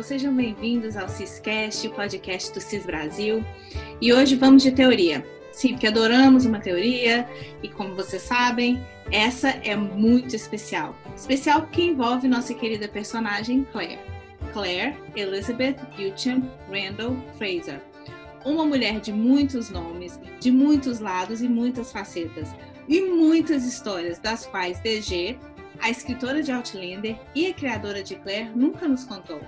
pessoal, sejam bem-vindos ao CISCast, o podcast do CIS Brasil. E hoje vamos de teoria. Sim, porque adoramos uma teoria e, como vocês sabem, essa é muito especial. Especial porque envolve nossa querida personagem Claire. Claire Elizabeth Beauchamp Randall Fraser. Uma mulher de muitos nomes, de muitos lados e muitas facetas. E muitas histórias, das quais DG, a escritora de Outlander e a criadora de Claire nunca nos contou.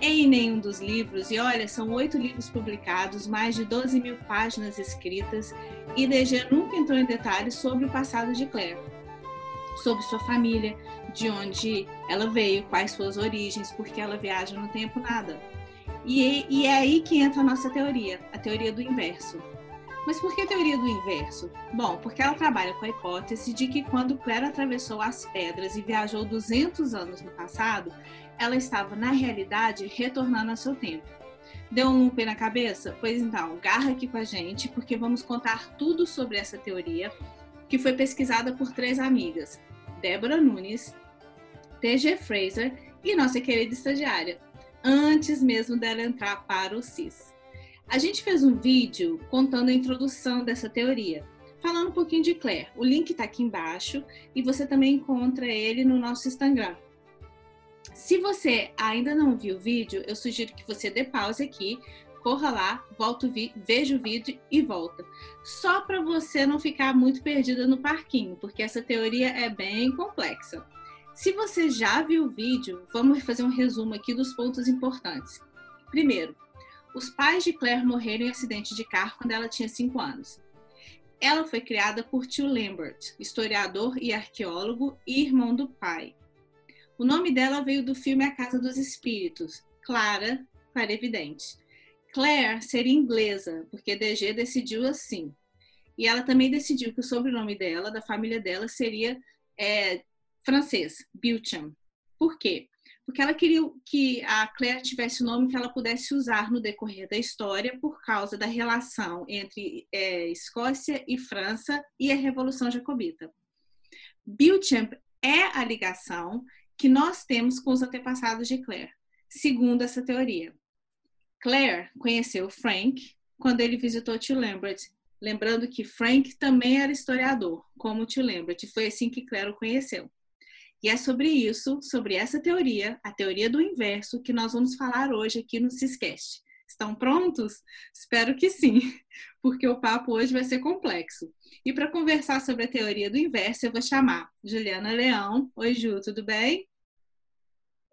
Em nenhum dos livros, e olha, são oito livros publicados, mais de 12 mil páginas escritas, e DG nunca entrou em detalhes sobre o passado de Claire, sobre sua família, de onde ela veio, quais suas origens, porque ela viaja no tempo, nada. E, e é aí que entra a nossa teoria, a teoria do inverso. Mas por que a teoria do inverso? Bom, porque ela trabalha com a hipótese de que quando Claire atravessou as pedras e viajou 200 anos no passado, ela estava, na realidade, retornando ao seu tempo. Deu um pé na cabeça? Pois então, garra aqui com a gente, porque vamos contar tudo sobre essa teoria, que foi pesquisada por três amigas: Débora Nunes, TG Fraser e nossa querida estagiária, antes mesmo dela entrar para o CIS. A gente fez um vídeo contando a introdução dessa teoria, falando um pouquinho de Claire. O link está aqui embaixo e você também encontra ele no nosso Instagram. Se você ainda não viu o vídeo, eu sugiro que você dê pause aqui, corra lá, volta o veja o vídeo e volta. Só para você não ficar muito perdida no parquinho, porque essa teoria é bem complexa. Se você já viu o vídeo, vamos fazer um resumo aqui dos pontos importantes. Primeiro, os pais de Claire morreram em acidente de carro quando ela tinha 5 anos. Ela foi criada por tio Lambert, historiador e arqueólogo e irmão do pai. O nome dela veio do filme A Casa dos Espíritos, Clara, Clara Evidente. Claire seria inglesa, porque DG decidiu assim. E ela também decidiu que o sobrenome dela, da família dela, seria é, francês, Beauchamp. Por quê? porque ela queria que a Claire tivesse o nome que ela pudesse usar no decorrer da história por causa da relação entre é, Escócia e França e a Revolução Jacobita. Beauchamp é a ligação que nós temos com os antepassados de Claire, segundo essa teoria. Claire conheceu Frank quando ele visitou tio Lambert, lembrando que Frank também era historiador, como tio Lambert, foi assim que Claire o conheceu. E é sobre isso, sobre essa teoria, a teoria do inverso, que nós vamos falar hoje aqui no Ciscast. Estão prontos? Espero que sim, porque o papo hoje vai ser complexo. E para conversar sobre a teoria do inverso, eu vou chamar Juliana Leão. Oi, Ju, tudo bem?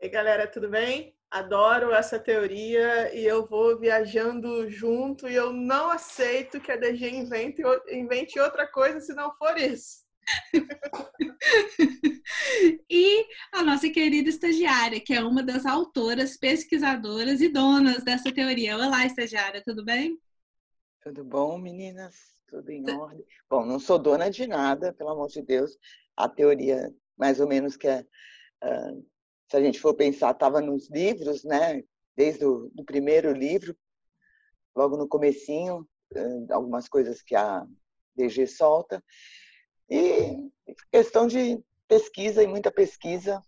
Oi, galera, tudo bem? Adoro essa teoria e eu vou viajando junto e eu não aceito que a DG invente, invente outra coisa se não for isso. E a nossa querida estagiária, que é uma das autoras, pesquisadoras e donas dessa teoria. Olá, estagiária, tudo bem? Tudo bom, meninas? Tudo em ordem? Bom, não sou dona de nada, pelo amor de Deus. A teoria, mais ou menos, que é, uh, se a gente for pensar, estava nos livros, né? Desde o do primeiro livro, logo no comecinho, uh, algumas coisas que a DG solta. E questão de pesquisa e muita pesquisa,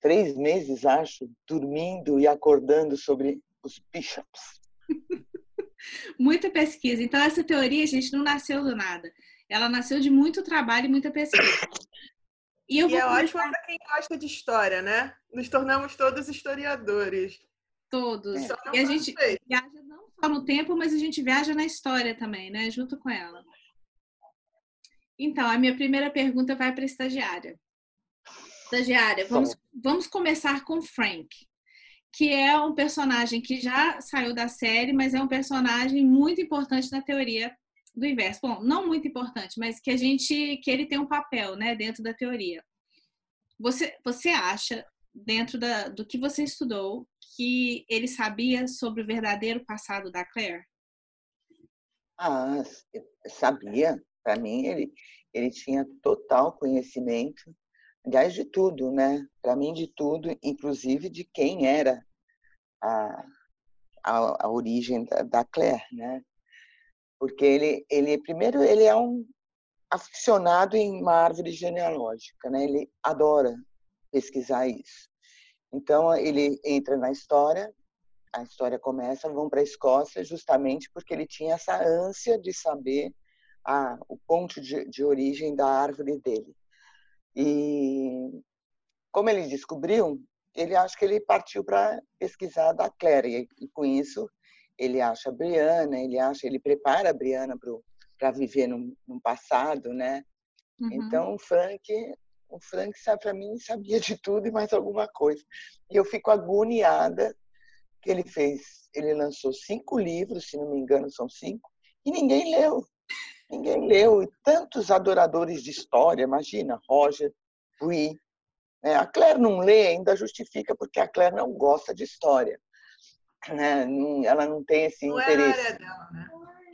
três meses, acho, dormindo e acordando sobre os bishops. muita pesquisa. Então, essa teoria, gente, não nasceu do nada. Ela nasceu de muito trabalho e muita pesquisa. E, eu e é começar... ótimo para quem gosta de história, né? Nos tornamos todos historiadores. Todos. É. E a gente viaja não só no tempo, mas a gente viaja na história também, né? Junto com ela. Então, a minha primeira pergunta vai para a estagiária. Estagiária, vamos, vamos começar com Frank, que é um personagem que já saiu da série, mas é um personagem muito importante na teoria do inverso. Bom, não muito importante, mas que a gente que ele tem um papel, né, dentro da teoria. Você você acha dentro da, do que você estudou que ele sabia sobre o verdadeiro passado da Claire? Ah, sabia. Para mim, ele, ele tinha total conhecimento, aliás, de tudo, né? Para mim, de tudo, inclusive de quem era a, a, a origem da, da, Claire, né? Porque ele, ele, primeiro, ele é um aficionado em uma árvore genealógica, né? Ele adora pesquisar isso. Então ele entra na história, a história começa, vão para a Escócia justamente porque ele tinha essa ânsia de saber a, o ponto de, de origem da árvore dele. E como ele descobriu, ele acha que ele partiu para pesquisar da Claire e, com isso ele acha a Briana, ele acha, ele prepara a Briana para viver no, no, passado, né? Uhum. Então o Frank, o Frank para mim sabia de tudo e mais alguma coisa. E eu fico agoniada que ele fez, ele lançou cinco livros, se não me engano são cinco, e ninguém leu. Ninguém leu. E tantos adoradores de história, imagina, Roger, Brie, né? A Claire não lê, ainda justifica, porque a Claire não gosta de história. Né? Ela não tem esse não interesse. É, a área dela, né?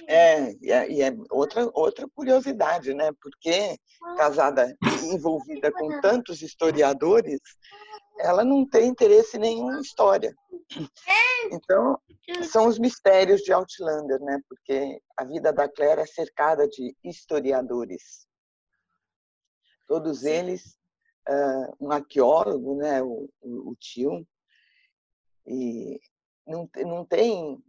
é, e é, e é outra, outra curiosidade, né? Porque casada, envolvida com tantos historiadores, ela não tem interesse nenhum em história. Então, são os mistérios de Outlander, né? Porque a vida da Claire é cercada de historiadores. Todos eles uh, um arqueólogo, né, o, o, o tio, e não, não tem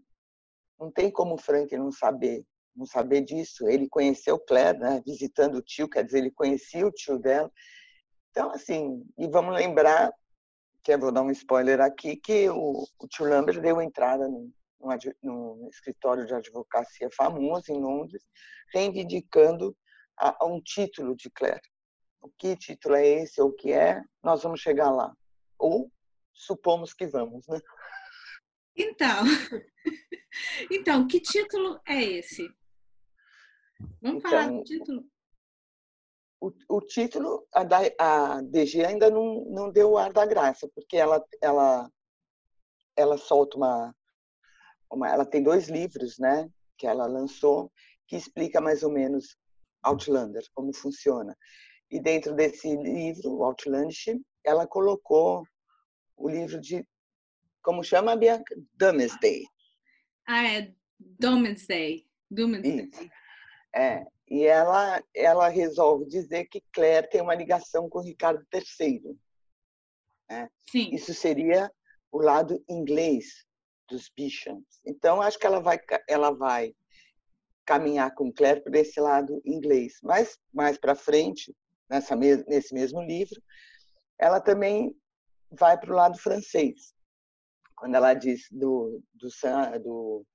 não tem como o Frank não saber não saber disso. Ele conheceu Claire, né, visitando o tio, quer dizer, ele conhecia o tio dela. Então, assim, e vamos lembrar, que vou dar um spoiler aqui, que o, o tio Lambert deu entrada num, num, escritório de advocacia famoso em Londres, reivindicando a, a um título de Claire o que título é esse ou o que é, nós vamos chegar lá. Ou supomos que vamos, né? Então, então que título é esse? Vamos então, falar do título? O, o título, a, da, a DG ainda não, não deu o ar da graça, porque ela, ela, ela solta uma, uma. Ela tem dois livros, né? Que ela lançou, que explica mais ou menos Outlander, como funciona. E dentro desse livro, Outlandish, ela colocou o livro de, como chama, Bianca? Domesday. Ah, é Domesday. Domesday. É, e ela, ela resolve dizer que Claire tem uma ligação com Ricardo III. Né? Isso seria o lado inglês dos Bishams. Então, acho que ela vai, ela vai caminhar com Claire por esse lado inglês. Mas, mais para frente, nessa, nesse mesmo livro, ela também vai para o lado francês. Quando ela diz do, do, do,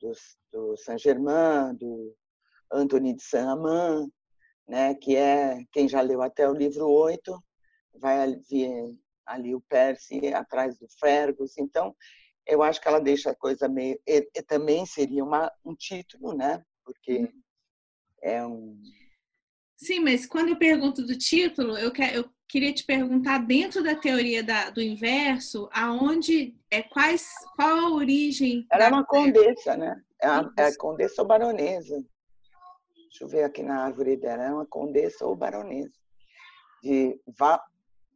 do, do Saint-Germain, do Antony de Saint-Amand, né, que é quem já leu até o livro 8, vai ali, ali o Percy atrás do Fergus. Então, eu acho que ela deixa a coisa meio. E, e também seria uma, um título, né? Porque é um, Sim, mas quando eu pergunto do título, eu, que, eu queria te perguntar dentro da teoria da, do inverso, aonde é quais qual a origem? Ela é uma condessa, né? É a, é a condessa ou baronesa. Deixa eu ver aqui na árvore dela, é uma condessa ou baronesa. De Va...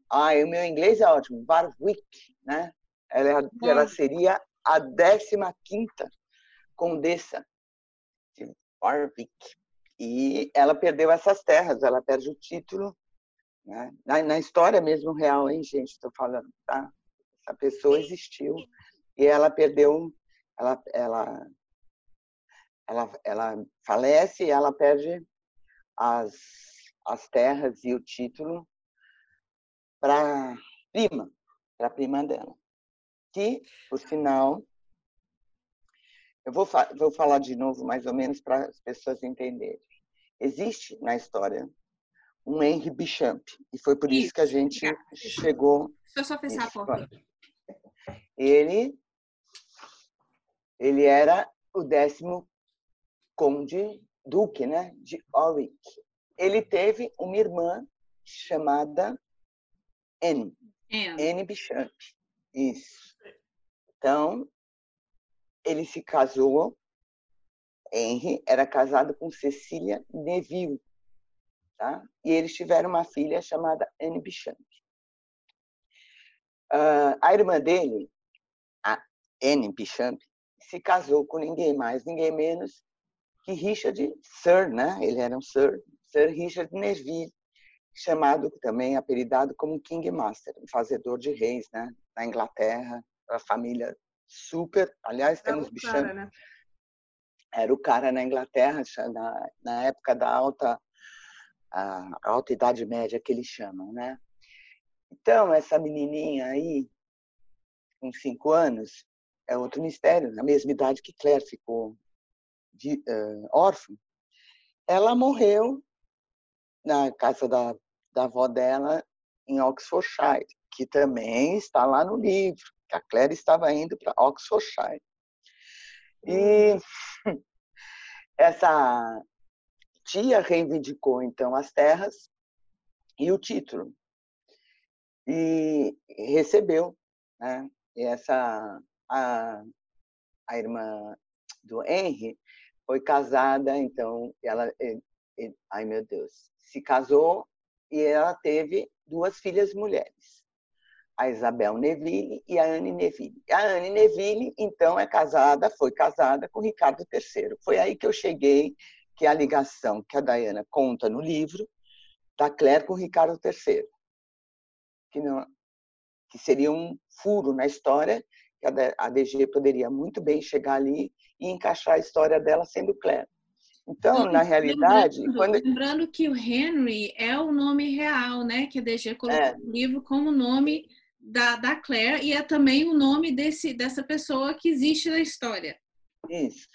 Ah, o meu inglês é ótimo. Warwick, né? Ela, ela seria a 15 quinta condessa de Warwick. E ela perdeu essas terras, ela perde o título. Né? Na, na história mesmo real, hein, gente? Estou falando, tá? Essa pessoa existiu e ela perdeu, ela, ela, ela, ela falece e ela perde as, as terras e o título para prima, para prima dela. Que, por sinal, eu vou, vou falar de novo, mais ou menos, para as pessoas entenderem existe na história um Henry Bichamp. E foi por isso, isso que a gente chegou. Deixa eu só pensar a porta. Ele, ele era o décimo conde duque, né, de Warwick. Ele teve uma irmã chamada Anne. Anne, Anne Bichamp. Isso. Então, ele se casou Henry era casado com Cecília Neville, tá? E eles tiveram uma filha chamada Anne Bichamp. Uh, a irmã dele, a Anne Bichamp, se casou com ninguém mais, ninguém menos que Richard Sir, né? Ele era um Sir, Sir Richard Neville, chamado também apelidado como King Master, um fazedor de reis, né? na Inglaterra, a família super. Aliás, é temos bichão. Né? Era o cara na Inglaterra, na, na época da alta, a, alta Idade Média, que eles chamam, né? Então, essa menininha aí, com cinco anos, é outro mistério, na mesma idade que Claire ficou de, uh, órfã, ela morreu na casa da, da avó dela em Oxfordshire, que também está lá no livro, que a Claire estava indo para Oxfordshire. E essa tia reivindicou então as terras e o título e recebeu, né? Essa a, a irmã do Henry foi casada, então ela, ai meu Deus, se casou e ela teve duas filhas mulheres, a Isabel Neville e a Anne Neville. A Anne Neville, então, é casada, foi casada com Ricardo III. Foi aí que eu cheguei, que a ligação que a Diana conta no livro, da Claire com Ricardo III, que, não, que seria um furo na história, que a DG poderia muito bem chegar ali e encaixar a história dela sendo Claire. Então, na realidade. Lembrando, quando... lembrando que o Henry é o nome real, né? Que a DG colocou é. no livro como nome da, da Claire e é também o nome desse, dessa pessoa que existe na história. Isso.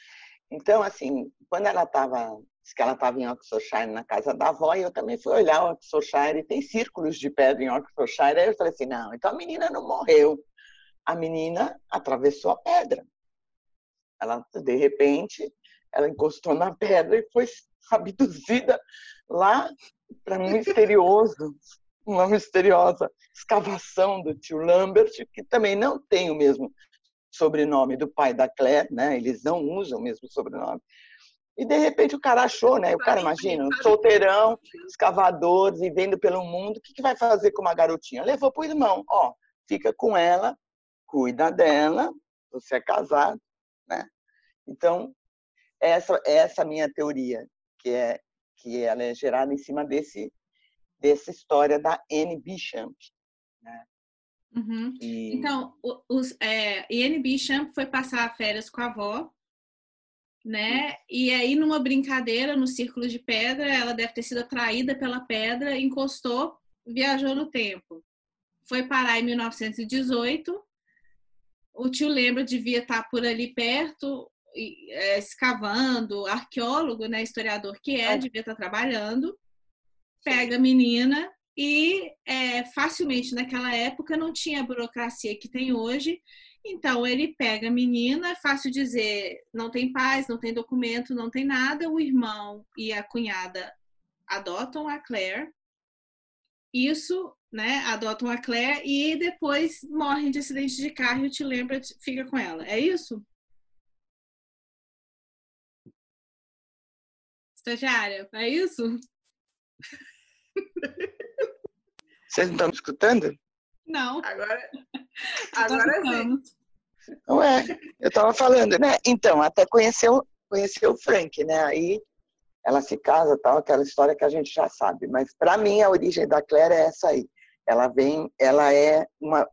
Então, assim, quando ela estava, que ela estava em Oxfordshire, na casa da avó, e eu também fui olhar Oxfordshire, e tem círculos de pedra em Oxfordshire, aí eu falei assim, não, então a menina não morreu. A menina atravessou a pedra. Ela, de repente, ela encostou na pedra e foi abduzida lá para um misterioso, uma misteriosa escavação do tio Lambert, que também não tem o mesmo sobrenome do pai da Claire, né? Eles não usam o mesmo sobrenome. E de repente o cara achou, né? O cara imagina, um solteirão, escavador, vivendo pelo mundo, o que, que vai fazer com uma garotinha? Levou para o irmão, ó, fica com ela, cuida dela, você é casado, né? Então essa essa minha teoria, que é que ela é gerada em cima desse dessa história da Anne Bichamp, né? Uhum. E... Então, os, é, Anne Bichamp foi passar férias com a avó, né? E aí, numa brincadeira no círculo de pedra, ela deve ter sido atraída pela pedra, encostou, viajou no tempo. Foi parar em 1918. O tio lembra devia estar por ali perto é, escavando, arqueólogo, né, historiador que é, devia estar trabalhando, pega a menina e é, facilmente naquela época não tinha a burocracia que tem hoje, então ele pega a menina, é fácil dizer, não tem pais, não tem documento, não tem nada, o irmão e a cunhada adotam a Claire, isso, né, adotam a Claire e depois morrem de acidente de carro e o Te Lembra fica com ela, é isso? estagiária, é isso? Vocês não estão me escutando? Não. Agora, agora sim. Não é, eu estava falando, né? Então, até conheceu, conheceu o Frank, né? Aí ela se casa, tal, aquela história que a gente já sabe. Mas para mim a origem da Claire é essa aí. Ela vem, ela é uma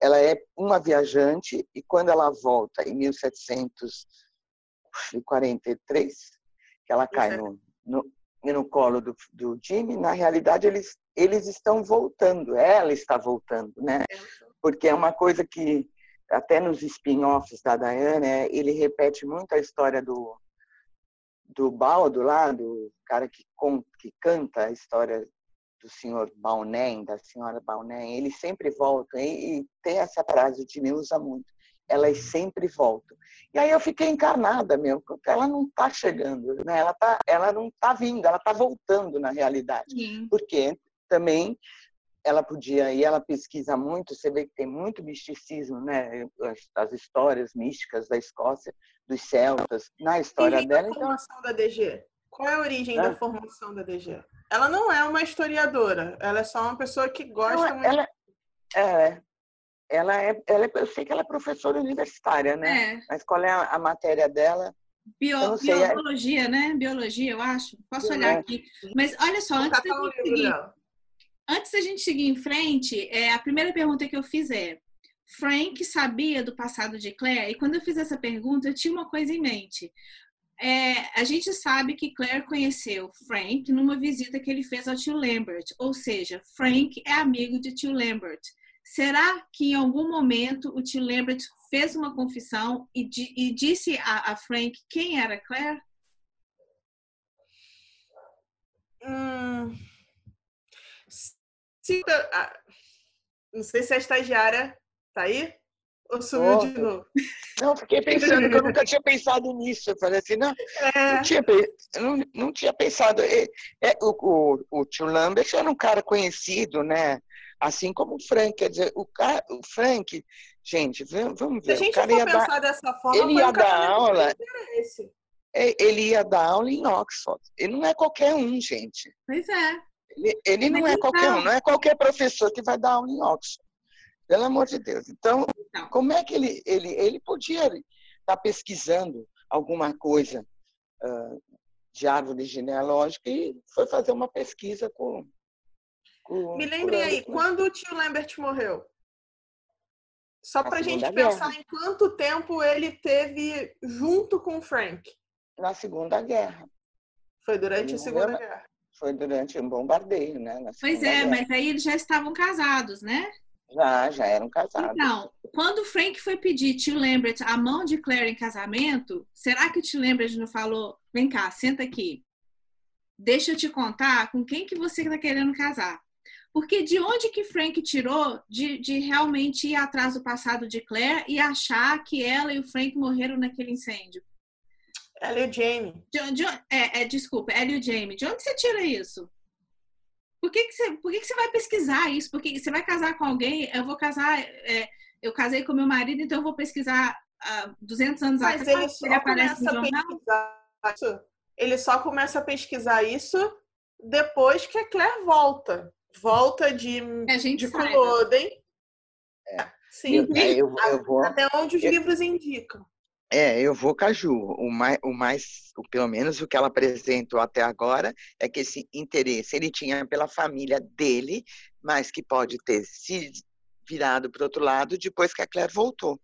ela é uma viajante e quando ela volta em 1743, que ela cai no, no, no colo do, do Jimmy, na realidade eles, eles estão voltando, ela está voltando, né? Porque é uma coisa que até nos spin-offs da Diana, é, ele repete muito a história do do Baldo lá, do cara que, que canta a história do senhor Baunen, da senhora Baunen, ele sempre volta e, e tem essa frase, o Jimmy usa muito elas sempre voltam. E aí eu fiquei encarnada mesmo, porque ela não está chegando, né? ela, tá, ela não está vindo, ela está voltando na realidade. Sim. Porque também ela podia, e ela pesquisa muito, você vê que tem muito misticismo, né? As, as histórias místicas da Escócia, dos celtas, na história dela. A então da DG? Qual é a origem é? da formação da DG? Ela não é uma historiadora, ela é só uma pessoa que gosta muito. Ela, é, ela é, ela é, eu sei que ela é professora universitária, né? É. Mas qual é a, a matéria dela? Bio, é biologia, né? Biologia, eu acho. Posso olhar aqui. Mas olha só, antes da gente seguir, antes da gente seguir em frente, é, a primeira pergunta que eu fiz é: Frank sabia do passado de Claire? E quando eu fiz essa pergunta, eu tinha uma coisa em mente. É, a gente sabe que Claire conheceu Frank numa visita que ele fez ao tio Lambert, ou seja, Frank é amigo de tio Lambert. Será que em algum momento o tio Lambert fez uma confissão e, e disse a, a, Frank quem era Claire? Hum, se, não sei se a estagiária tá aí ou oh, de novo. Não, fiquei pensando que eu nunca tinha pensado nisso. Eu falei assim, não, é. não, tinha, não, não tinha pensado. É, é, o, o, o tio Lambert era um cara conhecido, né? Assim como o Frank, quer dizer, o, cara, o Frank, gente, vamos ver. Se a gente o cara for pensar dar, dessa forma, ele ia dar aula. É, ele ia dar aula em Oxford. Ele não é qualquer um, gente. Pois é. Ele, ele não é qualquer um, não é qualquer professor que vai dar aula em Oxford. Pelo amor de Deus. Então, como é que ele, ele, ele podia estar tá pesquisando alguma coisa uh, de árvore genealógica e foi fazer uma pesquisa com. com Me lembre aí, quando o tio Lambert morreu? Só para a gente pensar em quanto tempo ele teve junto com o Frank. Na Segunda Guerra. Foi durante a Segunda morreu, Guerra. Foi durante um bombardeio, né? pois é, Guerra. mas aí eles já estavam casados, né? Já, já eram casados. Então, quando o Frank foi pedir tio Lambert a mão de Claire em casamento, será que o tio Lambert não falou, vem cá, senta aqui, deixa eu te contar com quem que você está querendo casar? Porque de onde que Frank tirou de, de realmente ir atrás do passado de Claire e achar que ela e o Frank morreram naquele incêndio? Ela e o Jamie. De, de, é, é, desculpa, ela e o Jamie. De onde você tira isso? Por que, que, você, por que, que você vai pesquisar isso? Porque você vai casar com alguém, eu vou casar, é, eu casei com meu marido, então eu vou pesquisar há 200 anos Mas atrás. Ele, só ele aparece no jornal. Ele só começa a pesquisar isso depois que a Claire volta. Volta de, de Culloden. É. Sim, é, eu, eu vou, até onde os livros indicam. É, eu vou Caju. O mais, o mais, o, pelo menos o que ela apresentou até agora é que esse interesse ele tinha pela família dele, mas que pode ter se virado para outro lado depois que a Claire voltou.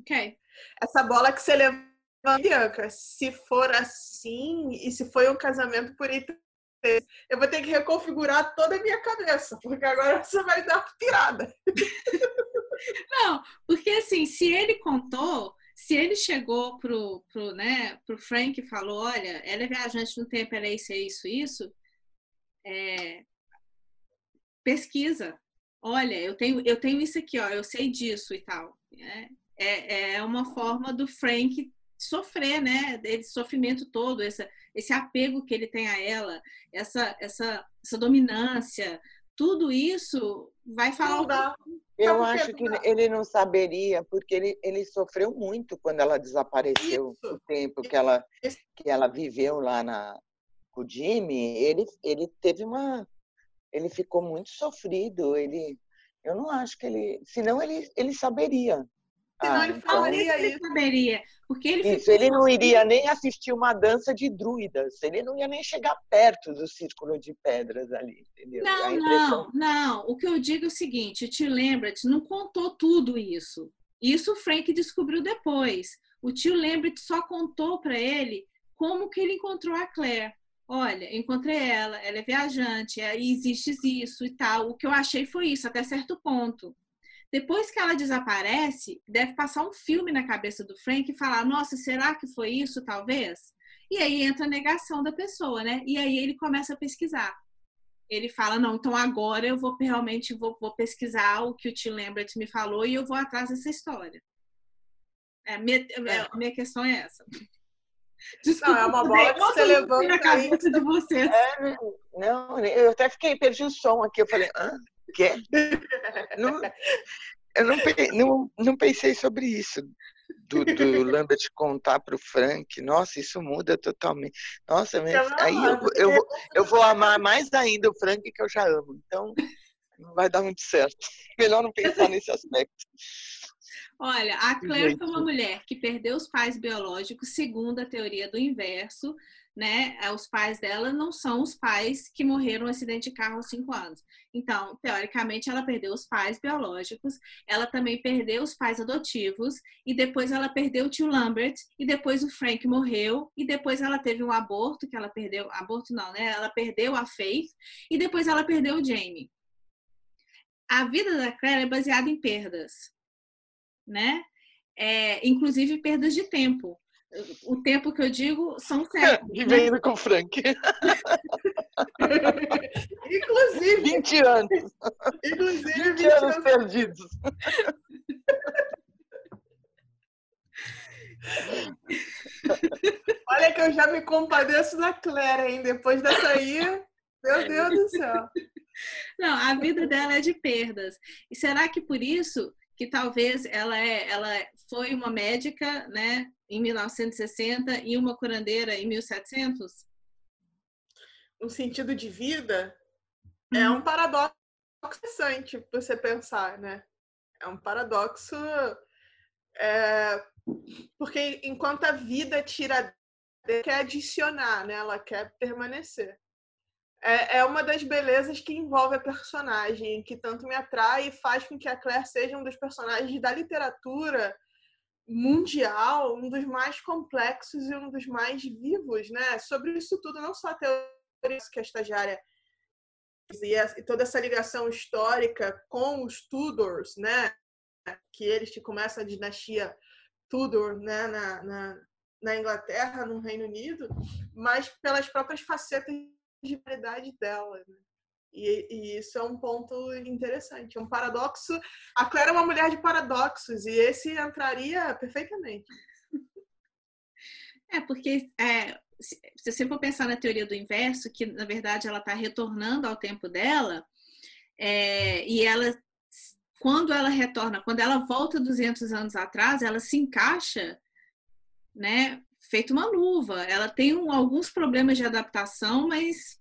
Ok. Essa bola que você levanta, Bianca, se for assim e se foi um casamento por interesse, eu vou ter que reconfigurar toda a minha cabeça, porque agora você vai dar pirada. Não, porque assim, se ele contou se ele chegou pro, pro, né, pro Frank e falou, olha, ela é viajante no tempo, ela é isso, é isso, isso, é, pesquisa. Olha, eu tenho, eu tenho isso aqui, ó, eu sei disso e tal. É, é, é uma forma do Frank sofrer, né? Esse sofrimento todo, esse, esse apego que ele tem a ela, essa, essa, essa dominância, tudo isso vai falar. Eu acho que ele não saberia, porque ele, ele sofreu muito quando ela desapareceu, isso. o tempo que ela, que ela viveu lá na, com o Jimmy. Ele, ele teve uma. Ele ficou muito sofrido. Ele, eu não acho que ele. Senão ele, ele saberia. Senão ah, ele falaria então, isso. saberia. Porque ele isso, ele não iria nem assistir uma dança de druidas. Ele não ia nem chegar perto do círculo de pedras ali, entendeu? Não, impressão... não, não. O que eu digo é o seguinte, te lembra, não contou tudo isso. Isso o Frank descobriu depois. O tio Lambert só contou para ele como que ele encontrou a Claire. Olha, encontrei ela, ela é viajante, aí existe isso e tal. O que eu achei foi isso, até certo ponto. Depois que ela desaparece, deve passar um filme na cabeça do Frank e falar: nossa, será que foi isso, talvez? E aí entra a negação da pessoa, né? E aí ele começa a pesquisar. Ele fala: não, então agora eu vou realmente vou, vou pesquisar o que o Tim Lambert me falou e eu vou atrás dessa história. É, minha, é. minha questão é essa. Desculpa, não, é uma bola que você levanta na cabeça de vocês. É, não, eu até fiquei, perdi o som aqui. Eu falei, ah, Quê? Não, eu não, não, não pensei sobre isso. Do, do Lambert contar para o Frank, nossa, isso muda totalmente. Nossa, mas aí eu, eu, vou, eu vou amar mais ainda o Frank que eu já amo. Então, não vai dar muito certo. Melhor não pensar nesse aspecto. Olha, a Claire foi uma mulher que perdeu os pais biológicos, segundo a teoria do inverso, né? É, os pais dela não são os pais que morreram no acidente de carro aos cinco anos. Então, teoricamente, ela perdeu os pais biológicos, ela também perdeu os pais adotivos, e depois ela perdeu o tio Lambert, e depois o Frank morreu, e depois ela teve um aborto, que ela perdeu, aborto não, né? Ela perdeu a Faith, e depois ela perdeu o Jamie. A vida da Claire é baseada em perdas, né? É, inclusive perdas de tempo o tempo que eu digo são séculos. Vivendo né? com o Frank. Inclusive. 20 anos. Inclusive 20, 20 anos, anos perdidos. Olha que eu já me compadeço da Claire, hein? Depois dessa aí, meu Deus do céu. Não, a vida dela é de perdas. E será que por isso que talvez ela é, ela foi uma médica, né, em 1960 e uma curandeira em 1700? Um sentido de vida é uhum. é um paradoxo interessante você pensar, né? É um paradoxo é, porque enquanto a vida tira quer adicionar, né? Ela quer permanecer. É, é uma das belezas que envolve a personagem, que tanto me atrai e faz com que a Claire seja um dos personagens da literatura mundial, um dos mais complexos e um dos mais vivos, né? Sobre isso tudo, não só a teoria que a estagiária e toda essa ligação histórica com os Tudors, né? Que eles que começam a dinastia Tudor, né? Na, na, na Inglaterra, no Reino Unido, mas pelas próprias facetas de variedade dela, né? E, e, isso é um ponto interessante, é um paradoxo. A Claire é uma mulher de paradoxos e esse entraria perfeitamente. É, porque é, se, se você for pensar na teoria do inverso, que na verdade ela está retornando ao tempo dela, é, e ela, quando ela retorna, quando ela volta 200 anos atrás, ela se encaixa, né, feito uma luva. Ela tem um, alguns problemas de adaptação, mas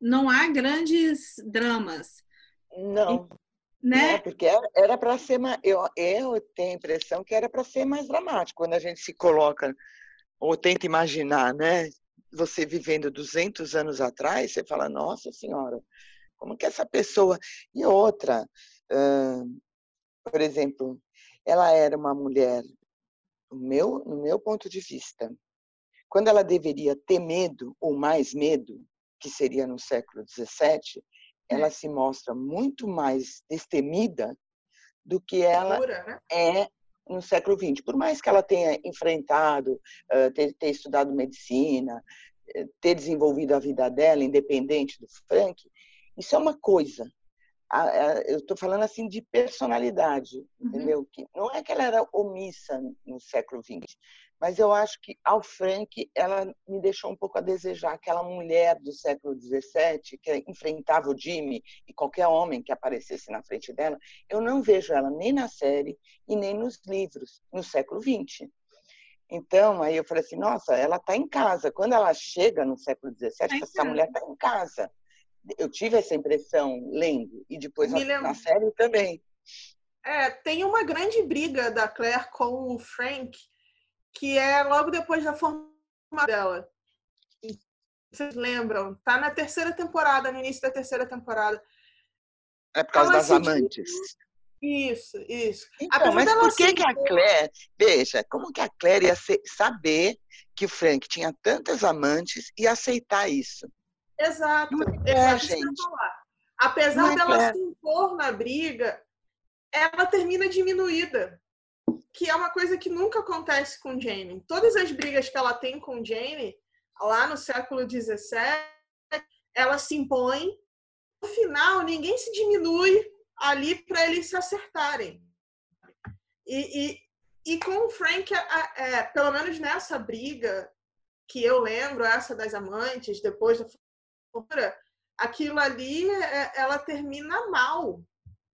não há grandes dramas. Não. Né? Não, porque era para ser mais. Eu, eu tenho a impressão que era para ser mais dramático quando a gente se coloca ou tenta imaginar, né? Você vivendo 200 anos atrás, você fala, nossa senhora, como que essa pessoa. E outra, hum, por exemplo, ela era uma mulher, no meu, no meu ponto de vista, quando ela deveria ter medo ou mais medo, que seria no século XVII, ela se mostra muito mais destemida do que ela né? é no século XX. Por mais que ela tenha enfrentado, ter, ter estudado medicina, ter desenvolvido a vida dela independente do Frank, isso é uma coisa. Eu estou falando assim de personalidade, uhum. entendeu? Que não é que ela era omissa no século XX, mas eu acho que ao Frank ela me deixou um pouco a desejar aquela mulher do século XVII que enfrentava o Jimmy e qualquer homem que aparecesse na frente dela eu não vejo ela nem na série e nem nos livros no século XX então aí eu falei assim nossa ela está em casa quando ela chega no século XVII essa mulher está em casa eu tive essa impressão lendo e depois na, na série também é, tem uma grande briga da Claire com o Frank que é logo depois da formação dela. Vocês lembram? Tá na terceira temporada, no início da terceira temporada. É por causa ela das amantes. Isso, isso. Então, mas por que, que a Claire, veja, como que a Claire ia saber que o Frank tinha tantas amantes e aceitar isso? Exato, é, exato. Gente. Apesar é dela se impor na briga, ela termina diminuída que é uma coisa que nunca acontece com Jane. Todas as brigas que ela tem com Jane, lá no século XVII, ela se impõe. No final, ninguém se diminui ali para eles se acertarem. E, e, e com o Frank, é, é, pelo menos nessa briga que eu lembro, essa das amantes, depois da aquilo ali, é, ela termina mal.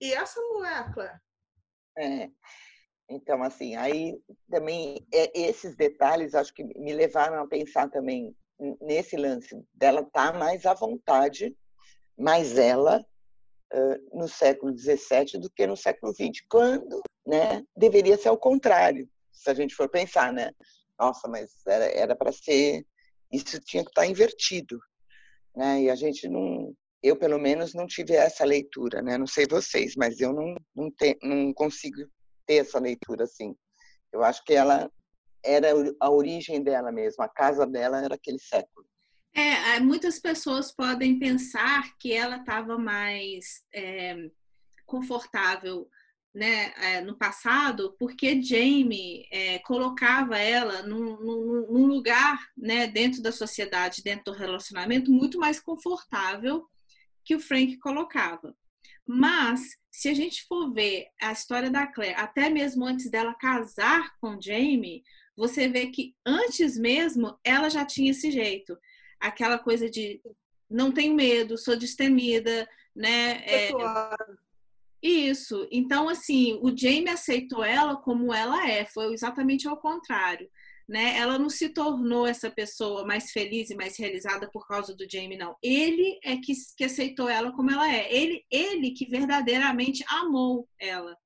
E essa a Claire. É. Então, assim, aí também é, esses detalhes acho que me levaram a pensar também nesse lance dela estar tá mais à vontade, mais ela, no século XVII do que no século XX, quando né, deveria ser ao contrário, se a gente for pensar, né? Nossa, mas era para ser isso tinha que estar invertido, né? E a gente não, eu pelo menos não tive essa leitura, né? Não sei vocês, mas eu não não, te, não consigo ter essa leitura assim. Eu acho que ela era a origem dela mesmo, a casa dela era aquele século. É, muitas pessoas podem pensar que ela estava mais é, confortável né, é, no passado, porque Jamie é, colocava ela num, num, num, lugar né, dentro da sociedade, dentro do relacionamento, muito mais confortável que o Frank colocava. Mas, se a gente for ver a história da Claire, até mesmo antes dela casar com Jamie, você vê que antes mesmo ela já tinha esse jeito. Aquela coisa de não tenho medo, sou destemida, né? É, isso. Então, assim, o Jamie aceitou ela como ela é, foi exatamente ao contrário. Né? Ela não se tornou essa pessoa mais feliz e mais realizada por causa do Jamie, não. Ele é que, que aceitou ela como ela é. Ele, ele que verdadeiramente amou ela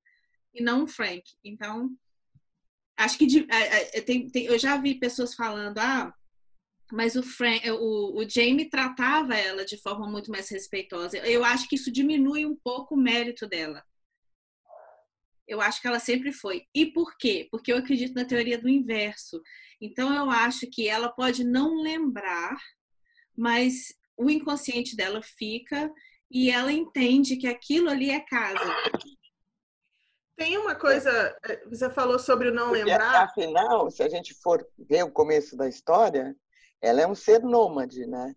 e não o Frank. Então, acho que de, tem, tem, eu já vi pessoas falando, ah, mas o, Frank, o, o Jamie tratava ela de forma muito mais respeitosa. Eu acho que isso diminui um pouco o mérito dela. Eu acho que ela sempre foi. E por quê? Porque eu acredito na teoria do inverso. Então eu acho que ela pode não lembrar, mas o inconsciente dela fica e ela entende que aquilo ali é casa. Tem uma coisa, eh, você falou sobre o não Porque, lembrar. Afinal, se a gente for ver o começo da história, ela é um ser nômade, né?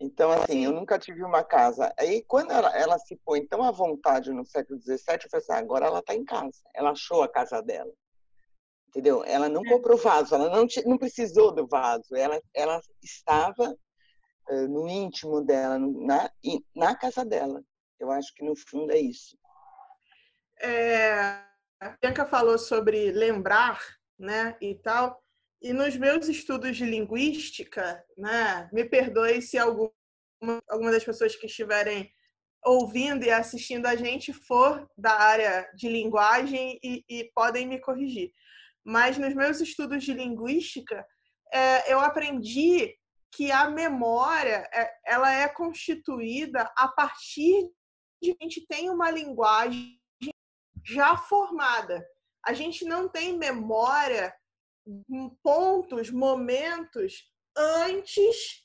Então, assim, eu nunca tive uma casa. Aí, quando ela, ela se põe tão à vontade no século XVII, eu falei assim, ah, agora ela está em casa. Ela achou a casa dela. Entendeu? Ela não comprou vaso, ela não, não precisou do vaso. Ela, ela estava uh, no íntimo dela, na, na casa dela. Eu acho que, no fundo, é isso. É, a Bianca falou sobre lembrar, né, e tal. E nos meus estudos de linguística, né, me perdoe se alguma, alguma das pessoas que estiverem ouvindo e assistindo a gente for da área de linguagem e, e podem me corrigir. Mas nos meus estudos de linguística, é, eu aprendi que a memória é, ela é constituída a partir de a gente tem uma linguagem já formada. A gente não tem memória pontos, momentos antes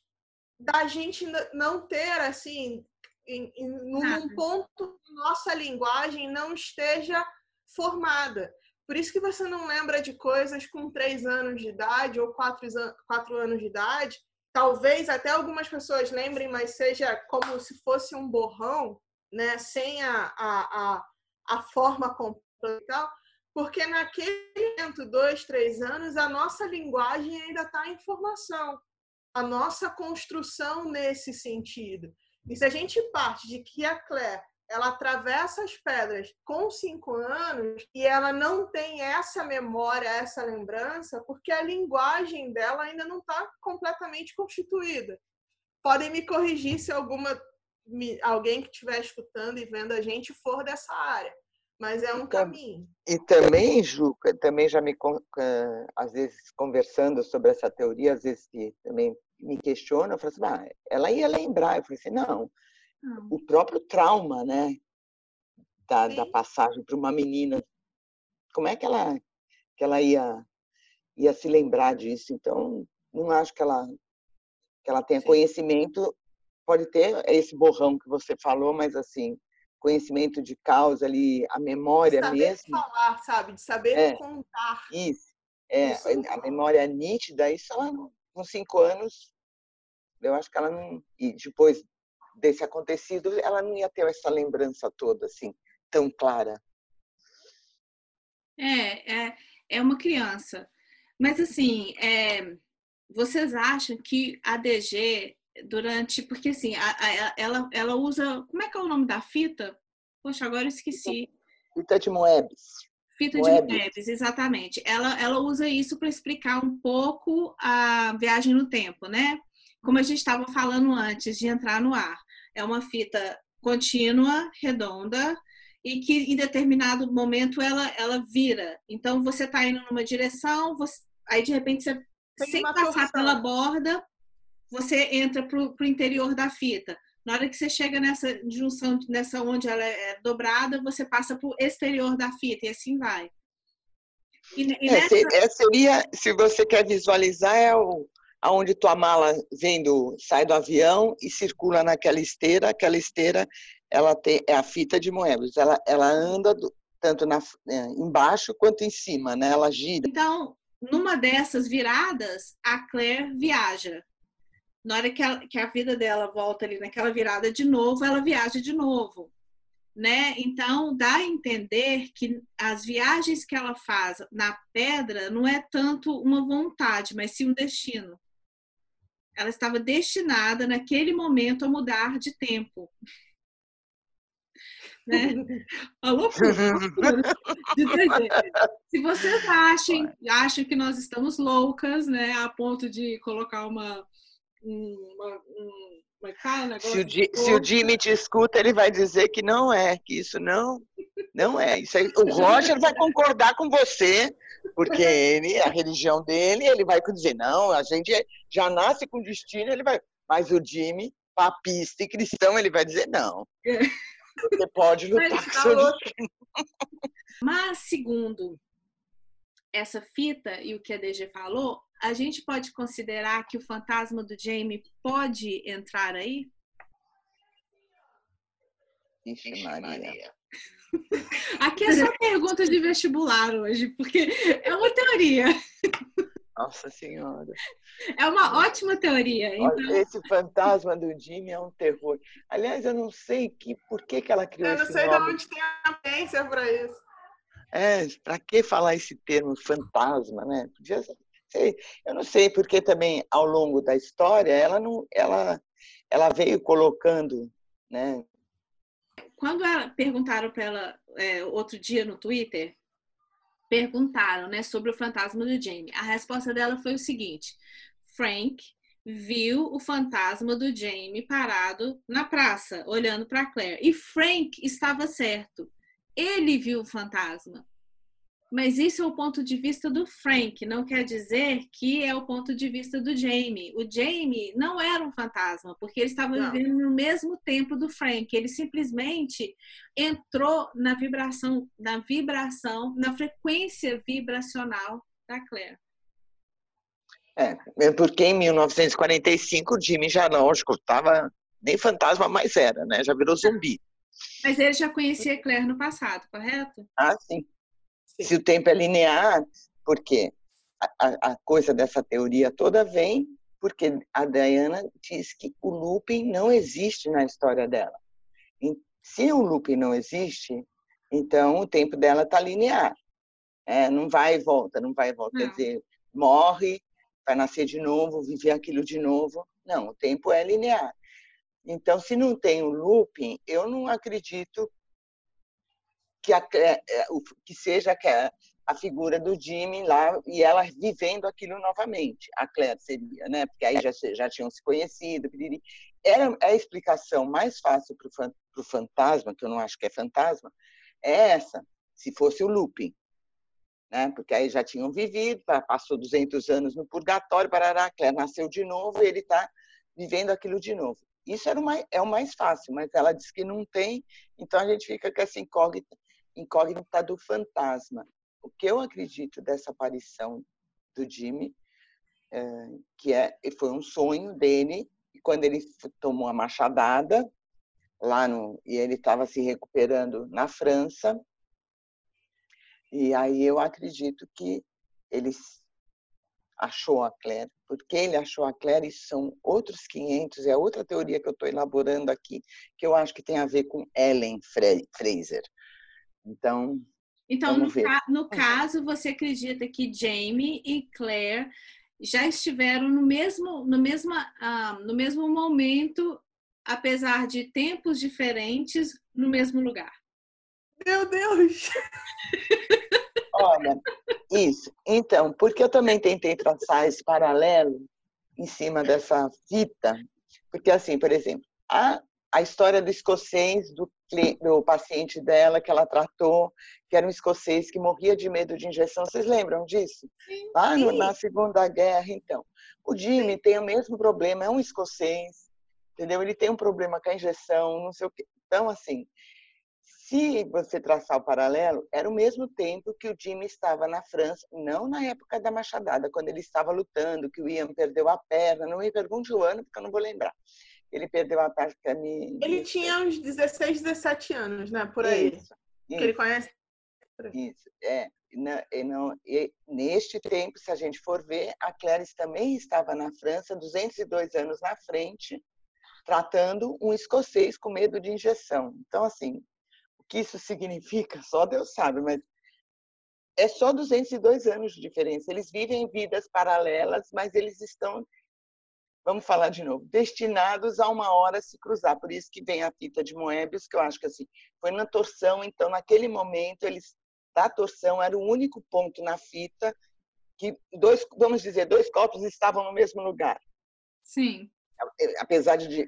da gente não ter assim em, em, num ponto nossa linguagem não esteja formada. Por isso que você não lembra de coisas com três anos de idade ou quatro, quatro anos de idade. Talvez até algumas pessoas lembrem, mas seja como se fosse um borrão, né? sem a, a, a, a forma completa e tal porque naquele momento, dois, três anos, a nossa linguagem ainda está em formação, a nossa construção nesse sentido. E se a gente parte de que a Claire ela atravessa as pedras com cinco anos e ela não tem essa memória, essa lembrança, porque a linguagem dela ainda não está completamente constituída. Podem me corrigir se alguma alguém que estiver escutando e vendo a gente for dessa área mas é um caminho. E também, Juca, também já me, às vezes, conversando sobre essa teoria, às vezes também me questiona, eu falo assim, ah, ela ia lembrar. Eu falei assim, não, não. o próprio trauma, né, da, da passagem para uma menina, como é que ela, que ela ia, ia se lembrar disso? Então, não acho que ela, que ela tenha Sim. conhecimento, pode ter esse borrão que você falou, mas assim, conhecimento de causa ali, a memória de saber mesmo. falar, sabe? De saber é, contar. Isso. É, isso. a memória nítida, isso ela, com cinco anos, eu acho que ela não. E depois desse acontecido, ela não ia ter essa lembrança toda, assim, tão clara. É, é, é uma criança. Mas, assim, é, vocês acham que a DG durante. Porque assim, a, a, ela, ela usa. Como é que é o nome da fita? Poxa, agora eu esqueci. Fita de Moebius. Fita de Moebius, exatamente. Ela, ela usa isso para explicar um pouco a viagem no tempo, né? Como a gente estava falando antes de entrar no ar. É uma fita contínua, redonda, e que em determinado momento ela, ela vira. Então você está indo numa direção, você, aí de repente você, sem passar pela borda, você entra para o interior da fita. Na hora que você chega nessa junção, nessa onde ela é dobrada, você passa para o exterior da fita e assim vai. E, e é, nessa... é, seria, se você quer visualizar, é o, aonde tua mala vem do, sai do avião e circula naquela esteira. Aquela esteira, ela tem é a fita de Moebius. Ela, ela anda do, tanto na, é, embaixo quanto em cima, né? Ela gira. Então, numa dessas viradas, a Claire viaja na hora que a, que a vida dela volta ali naquela virada de novo, ela viaja de novo. Né? Então dá a entender que as viagens que ela faz na pedra não é tanto uma vontade, mas sim um destino. Ela estava destinada naquele momento a mudar de tempo. Né? A loucura, Se vocês achem, acham que nós estamos loucas, né, a ponto de colocar uma uma, uma fala, se, o, se o Jimmy te escuta, ele vai dizer que não é, que isso não, não é. Isso aí, o Roger vai concordar com você, porque ele, a religião dele, ele vai dizer, não, a gente já nasce com destino, ele vai. Mas o Jimmy, papista e cristão, ele vai dizer, não. Você pode lutar Mas, com tá seu destino. Mas, segundo essa fita e o que a DG falou, a gente pode considerar que o fantasma do Jamie pode entrar aí? Ixi, Maria. Aqui é só pergunta de vestibular hoje, porque é uma teoria. Nossa Senhora. É uma ótima teoria. Então... Esse fantasma do Jimmy é um terror. Aliás, eu não sei que, por que, que ela criou Eu não sei nome. de onde tem a ciência para isso. É, para que falar esse termo fantasma, né? Podia ser sei, eu não sei porque também ao longo da história ela não, ela, ela veio colocando, né? Quando ela, perguntaram para ela é, outro dia no Twitter, perguntaram, né, sobre o fantasma do Jamie. A resposta dela foi o seguinte: Frank viu o fantasma do Jamie parado na praça, olhando para Claire. E Frank estava certo. Ele viu o fantasma. Mas isso é o ponto de vista do Frank, não quer dizer que é o ponto de vista do Jamie. O Jamie não era um fantasma, porque ele estava não. vivendo no mesmo tempo do Frank. Ele simplesmente entrou na vibração, na vibração, na frequência vibracional da Claire. É, é porque em 1945 o Jimmy já, lógico, estava nem fantasma mais era, né? Já virou zumbi. Mas ele já conhecia Claire no passado, correto? Ah, sim. Sim. Se o tempo é linear, porque a, a coisa dessa teoria toda vem porque a Diana diz que o looping não existe na história dela. Se o looping não existe, então o tempo dela está linear. É, não vai e volta, não vai e volta. Não. Quer dizer, morre, vai nascer de novo, viver aquilo de novo. Não, o tempo é linear. Então, se não tem o looping, eu não acredito que, a, é, que seja a, figura do Jimmy lá e ela vivendo aquilo novamente. A Claire seria, né? Porque aí já, já tinham se conhecido. Era a explicação mais fácil para o fantasma, que eu não acho que é fantasma, é essa, se fosse o looping. Né? Porque aí já tinham vivido, passou 200 anos no purgatório, parará, a Claire nasceu de novo e ele está vivendo aquilo de novo. Isso era é o mais fácil, mas ela diz que não tem, então a gente fica com essa incógnita incógnita do fantasma. O que eu acredito dessa aparição do Jimmy, é, que é, foi um sonho dele, e quando ele tomou a machadada, lá no, e ele estava se recuperando na França, e aí eu acredito que ele achou a Claire. Porque ele achou a Claire, isso são outros 500, é outra teoria que eu estou elaborando aqui, que eu acho que tem a ver com Ellen Fraser. Então. Então, no, ca no caso, você acredita que Jamie e Claire já estiveram no mesmo, no, mesmo, uh, no mesmo momento, apesar de tempos diferentes, no mesmo lugar? Meu Deus! Olha, isso. Então, porque eu também tentei traçar esse paralelo em cima dessa fita, porque assim, por exemplo, a, a história do escocês do do paciente dela que ela tratou, que era um escocês que morria de medo de injeção. Vocês lembram disso? Sim. Lá no, na Segunda Guerra, então. O Jimmy tem o mesmo problema, é um escocês, entendeu? Ele tem um problema com a injeção, não sei o quê. Então, assim, se você traçar o paralelo, era o mesmo tempo que o Jimmy estava na França, não na época da machadada, quando ele estava lutando, que o Ian perdeu a perna, não me pergunte o ano, porque eu não vou lembrar. Ele perdeu a perna. Me... Ele tinha uns 16, 17 anos, né? Por aí. Isso, que isso. ele conhece. Isso, é. E não, e neste tempo, se a gente for ver, a Clarice também estava na França, 202 anos na frente, tratando um escocês com medo de injeção. Então, assim, o que isso significa, só Deus sabe, mas é só 202 anos de diferença. Eles vivem vidas paralelas, mas eles estão, vamos falar de novo, destinados a uma hora se cruzar. Por isso que vem a fita de Moebius, que eu acho que assim, foi na torção, então naquele momento eles da torção era o único ponto na fita que dois, vamos dizer, dois corpos estavam no mesmo lugar. Sim. Apesar de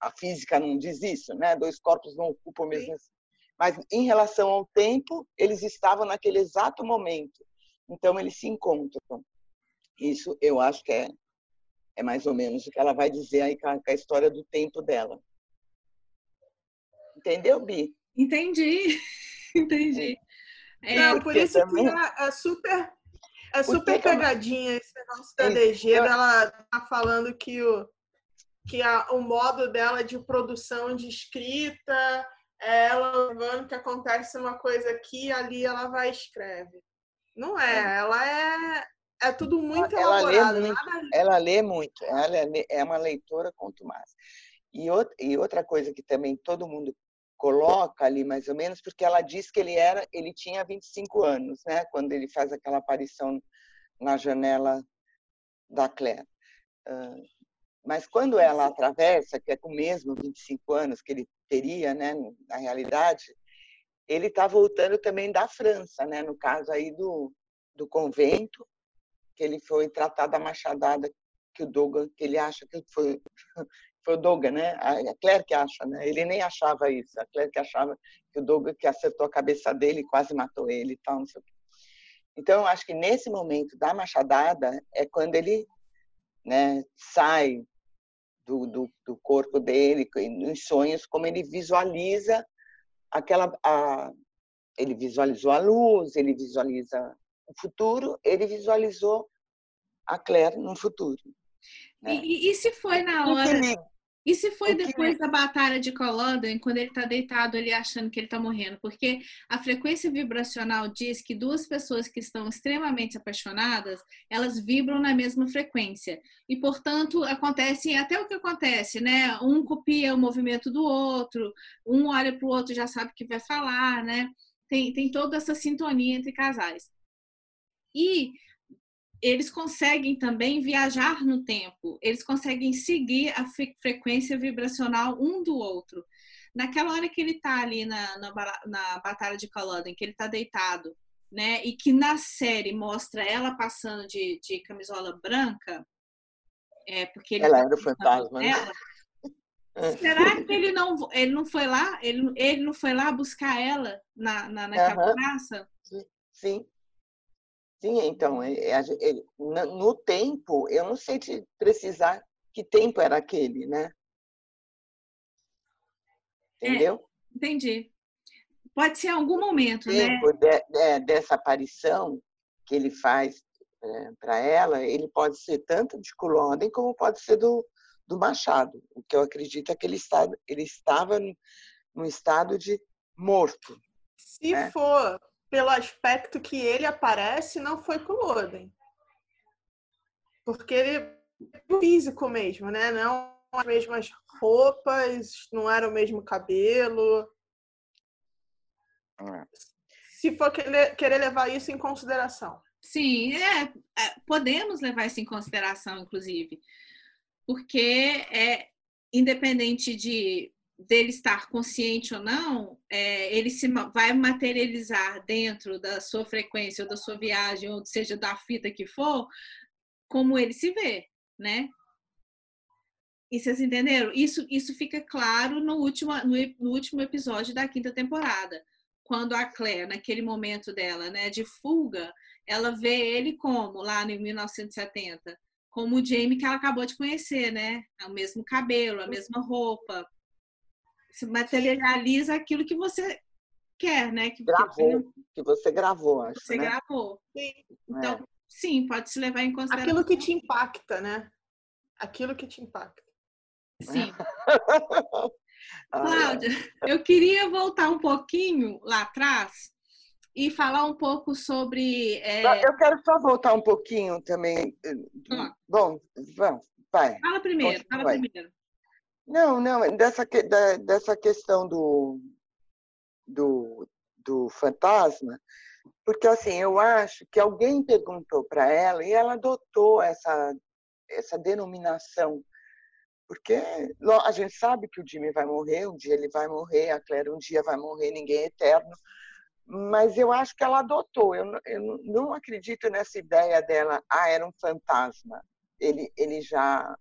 a física não diz isso, né? Dois corpos não ocupam o mesmo Sim. mas em relação ao tempo, eles estavam naquele exato momento. Então eles se encontram. Isso eu acho que é é mais ou menos o que ela vai dizer aí com a, com a história do tempo dela. Entendeu, Bi? Entendi. Entendi. É, não, por isso também... que é, é super, é super pegadinha esse negócio da DG, ela tá falando que o, que a, o modo dela de produção de escrita é ela levando que acontece uma coisa aqui ali ela vai e escreve. Não é, é. ela é é tudo muito ela elaborado. Lê muito, Ela lê muito, ela é uma leitora contumaz. E outra, e outra coisa que também todo mundo coloca ali mais ou menos, porque ela diz que ele era, ele tinha 25 anos, né, quando ele faz aquela aparição na janela da Claire. Mas quando ela atravessa, que é com mesmo 25 anos que ele teria, né, na realidade, ele está voltando também da França, né, no caso aí do, do convento, que ele foi tratado a machadada que o Douglas, que ele acha que foi foi o Douglas, né? A Claire que acha, né? Ele nem achava isso. A Claire que achava que o Douglas que acertou a cabeça dele e quase matou ele tal, não sei o quê. Então, acho que nesse momento da machadada é quando ele né, sai do, do, do corpo dele, nos sonhos, como ele visualiza aquela. A, ele visualizou a luz, ele visualiza o futuro, ele visualizou a Claire no futuro. Né? E, e, se foi na hora. E se foi depois da batalha de Culloden, quando ele está deitado ali achando que ele está morrendo? Porque a frequência vibracional diz que duas pessoas que estão extremamente apaixonadas, elas vibram na mesma frequência. E, portanto, acontece até o que acontece, né? Um copia o movimento do outro, um olha para o outro já sabe o que vai falar, né? Tem, tem toda essa sintonia entre casais. E eles conseguem também viajar no tempo, eles conseguem seguir a frequência vibracional um do outro. Naquela hora que ele está ali na, na, na, Batalha de Culloden, que ele está deitado, né, e que na série mostra ela passando de, de camisola branca, é porque ele ela tá era o fantasma. Né? Será que ele não, ele não foi lá? Ele, ele não foi lá buscar ela na, na, naquela uhum. praça? Sim. Sim, então, é, é, no tempo, eu não sei te precisar que tempo era aquele, né? É, Entendeu? É, entendi. Pode ser algum momento, o né? tempo né? De, de, dessa aparição que ele faz é, para ela, ele pode ser tanto de Culloden como pode ser do, do Machado. O que eu acredito é que ele, está, ele estava no estado de morto. Se né? for pelo aspecto que ele aparece, não foi com o Loden. Porque ele é físico mesmo, né? Não as mesmas roupas, não era o mesmo cabelo. É. Se for querer levar isso em consideração. Sim, é, é, podemos levar isso em consideração, inclusive. Porque é independente de dele estar consciente ou não, é, ele se vai materializar dentro da sua frequência ou da sua viagem, ou seja, da fita que for, como ele se vê, né? E vocês entenderam? Isso, isso fica claro no último, no, último episódio da quinta temporada. Quando a Claire, naquele momento dela, né, de fuga, ela vê ele como, lá em 1970, como o Jamie que ela acabou de conhecer, né? O mesmo cabelo, a mesma roupa. Se materializa aquilo que você quer, né? Que, gravou, que, que você gravou, acho. Você né? gravou. Sim. Então, é. sim, pode se levar em consideração. Aquilo que te impacta, né? Aquilo que te impacta. Sim. Cláudia, eu queria voltar um pouquinho lá atrás e falar um pouco sobre. É... Eu quero só voltar um pouquinho também. Ah. Bom, vamos, vai. Fala primeiro, fala vai. primeiro. Não, não, dessa, da, dessa questão do, do, do fantasma, porque assim, eu acho que alguém perguntou para ela e ela adotou essa, essa denominação porque a gente sabe que o Jimmy vai morrer, um dia ele vai morrer, a Claire um dia vai morrer, ninguém é eterno. Mas eu acho que ela adotou. Eu, eu não acredito nessa ideia dela, ah, era um fantasma. Ele, ele já.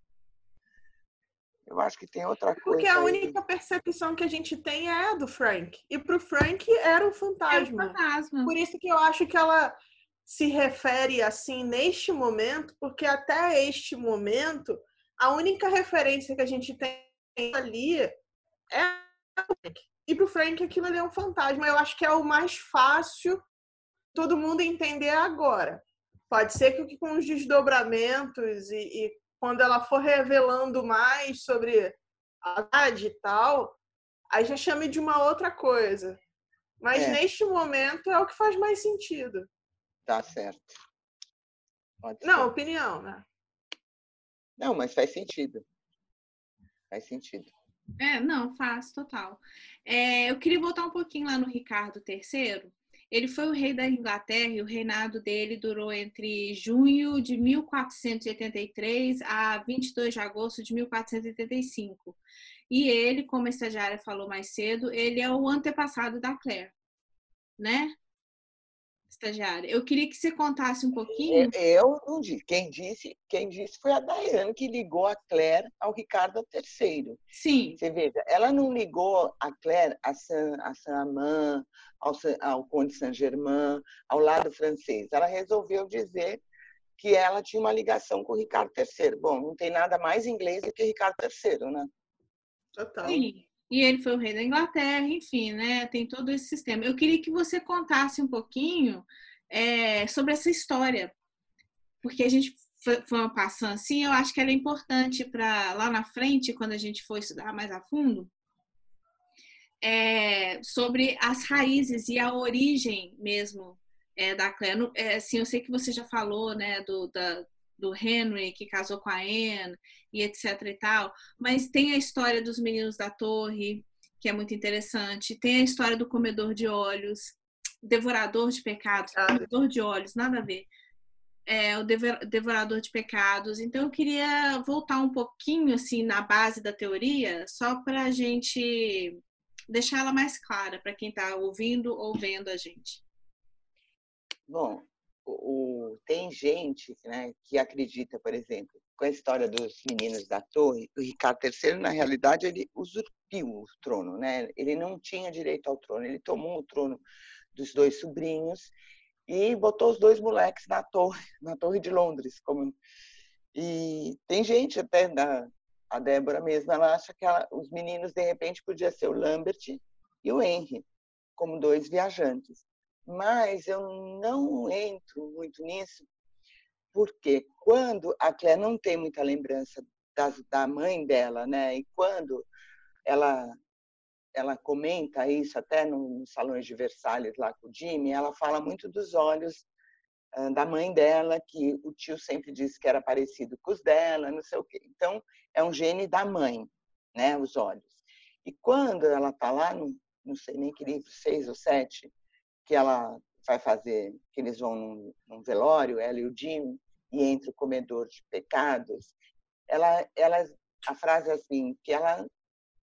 Eu acho que tem outra coisa. Porque a única percepção que a gente tem é a do Frank. E para o Frank era um fantasma. É um fantasma. Por isso que eu acho que ela se refere assim neste momento, porque até este momento a única referência que a gente tem ali é o Frank. E pro Frank aquilo ali é um fantasma. Eu acho que é o mais fácil todo mundo entender agora. Pode ser que com os desdobramentos e, e quando ela for revelando mais sobre a idade e tal, aí já chame de uma outra coisa. Mas é. neste momento é o que faz mais sentido. Tá certo. Pode Não, ser. opinião, né? Não, mas faz sentido. Faz sentido. É, não, faz, total. É, eu queria voltar um pouquinho lá no Ricardo III. Ele foi o rei da Inglaterra e o reinado dele durou entre junho de 1483 a 22 de agosto de 1485. E ele, como a estagiária falou mais cedo, ele é o antepassado da Claire, né? Estagiária. Eu queria que você contasse um pouquinho. Eu não disse. Quem disse, quem disse foi a Daiane que ligou a Claire ao Ricardo III. Sim. Você veja, ela não ligou a Claire a Saint, a Saint-Amand, ao, ao Conde Saint-Germain, ao lado francês. Ela resolveu dizer que ela tinha uma ligação com o Ricardo III. Bom, não tem nada mais inglês do que Ricardo III, né? Total. Sim. E ele foi o rei da Inglaterra, enfim, né? Tem todo esse sistema. Eu queria que você contasse um pouquinho é, sobre essa história, porque a gente foi, foi passando assim, eu acho que ela é importante para lá na frente, quando a gente for estudar mais a fundo, é, sobre as raízes e a origem mesmo é, da Claire. É, assim, eu sei que você já falou, né, do, da, do Henry que casou com a Anne e etc e tal, mas tem a história dos meninos da torre, que é muito interessante, tem a história do comedor de olhos, devorador de pecados, ah. comedor de olhos, nada a ver. É, o devorador de pecados. Então eu queria voltar um pouquinho assim na base da teoria, só para a gente deixar ela mais clara para quem está ouvindo ou vendo a gente. Bom, o, tem gente né, que acredita, por exemplo, com a história dos meninos da torre, o Ricardo III, na realidade, ele usurpiu o trono, né? Ele não tinha direito ao trono, ele tomou o trono dos dois sobrinhos e botou os dois moleques na torre, na torre de Londres, como e tem gente até da a Débora mesmo, ela acha que ela, os meninos de repente podia ser o Lambert e o Henry, como dois viajantes mas eu não entro muito nisso, porque quando a Claire não tem muita lembrança das, da mãe dela, né? E quando ela ela comenta isso até nos salões de Versalhes lá com o Jimmy, ela fala muito dos olhos da mãe dela, que o tio sempre disse que era parecido com os dela, não sei o quê. Então, é um gene da mãe, né, os olhos. E quando ela está lá, no, não sei nem que livro, seis ou sete, que ela vai fazer, que eles vão num, num velório, ela e o Jim, e entre o comedor de pecados, ela, ela, a frase é assim, que ela,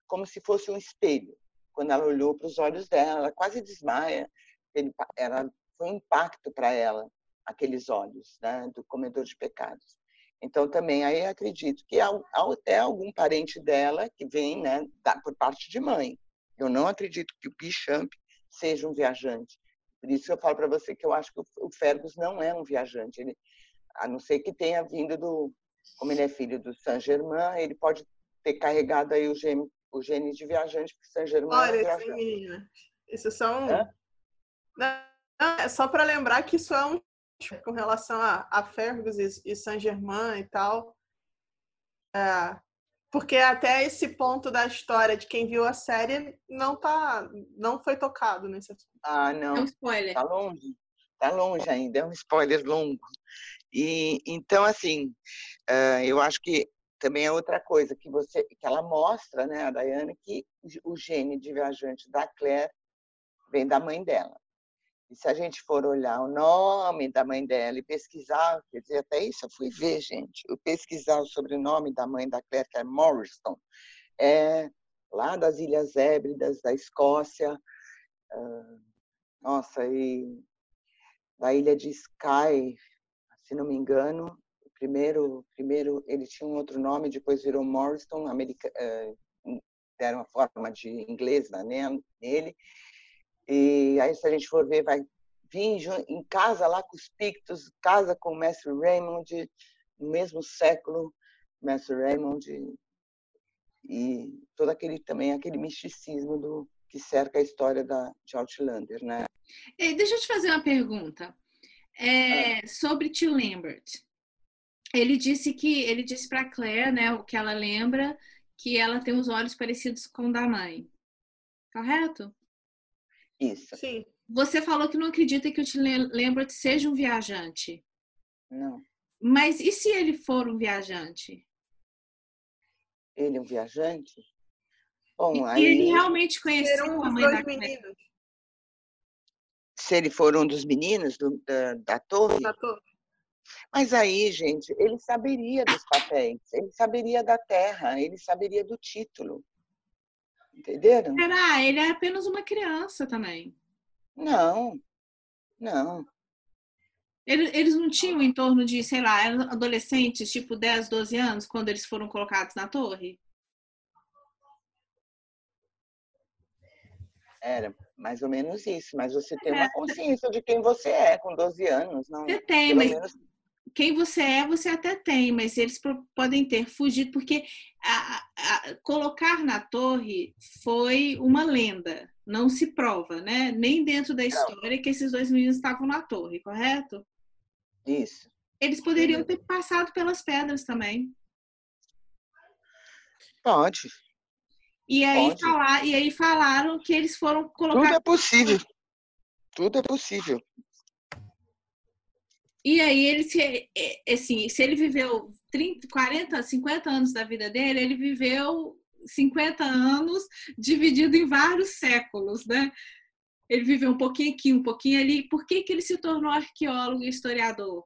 como se fosse um espelho, quando ela olhou para os olhos dela, ela quase desmaia, ele, era, foi um impacto para ela, aqueles olhos né, do comedor de pecados. Então, também aí acredito que até algum parente dela que vem né, por parte de mãe. Eu não acredito que o Bichamp seja um viajante. Por isso eu falo para você que eu acho que o Fergus não é um viajante. Ele, a não ser que tenha vindo do, como ele é filho do Saint-Germain, ele pode ter carregado aí o gene, o gene de viajante, porque Saint-Germain Olha, é um viajante. menina, isso são... Não, é só para lembrar que isso é um com relação a, a Fergus e, e Saint-Germain e tal. É, porque até esse ponto da história de quem viu a série não tá, não foi tocado nesse assunto. Ah, não. É um spoiler. Tá longe. Tá longe ainda, é um spoiler longo. E então assim, uh, eu acho que também é outra coisa que você que ela mostra, né, a Dayane, que o gene de viajante da Claire vem da mãe dela. E se a gente for olhar o nome da mãe dela e pesquisar, quer dizer, até isso eu fui ver, gente, eu pesquisar o sobrenome da mãe da Claire, que é Morrison, é lá das Ilhas Hébridas, da Escócia, uh, nossa, e da ilha de Skye, se não me engano, primeiro, primeiro ele tinha um outro nome, depois virou Morrison, america, uh, deram uma forma de inglês nele, e aí, se a gente for ver, vai vir em casa lá com os Pictos, casa com o Mestre Raymond, no mesmo século, Mestre Raymond, e todo aquele também aquele misticismo do que cerca a história da de Outlander, né? Ei, deixa eu te fazer uma pergunta é, ah. sobre Tio Lambert. Ele disse que ele disse para Claire, né, o que ela lembra, que ela tem os olhos parecidos com o da mãe. Correto? Isso. Sim. Você falou que não acredita que o Tim Lambert seja um viajante. Não. Mas e se ele for um viajante? Ele é um viajante? Bom, e aí... ele realmente conheceu um a mãe da meninos. Se ele for um dos meninos do, da, da torre? Da torre. Mas aí, gente, ele saberia dos papéis, ele saberia da terra, ele saberia do título. Entenderam? Será? Ele é apenas uma criança também. Não, não. Eles não tinham em torno de, sei lá, adolescentes, tipo 10, 12 anos, quando eles foram colocados na torre? Era mais ou menos isso, mas você tem uma é. consciência de quem você é com 12 anos, não? Você tem, mas menos quem você é, você até tem, mas eles podem ter fugido, porque a, a, colocar na torre foi uma lenda, não se prova, né? Nem dentro da história que esses dois meninos estavam na torre, correto? Isso. Eles poderiam ter passado pelas pedras também. Pode. E aí, Pode. Falar, e aí falaram que eles foram colocar. Tudo é possível. Tudo é possível. E aí ele se, é, assim, se ele viveu 30, 40, 50 anos da vida dele, ele viveu 50 anos dividido em vários séculos, né? Ele viveu um pouquinho aqui, um pouquinho ali. Por que, que ele se tornou arqueólogo e historiador?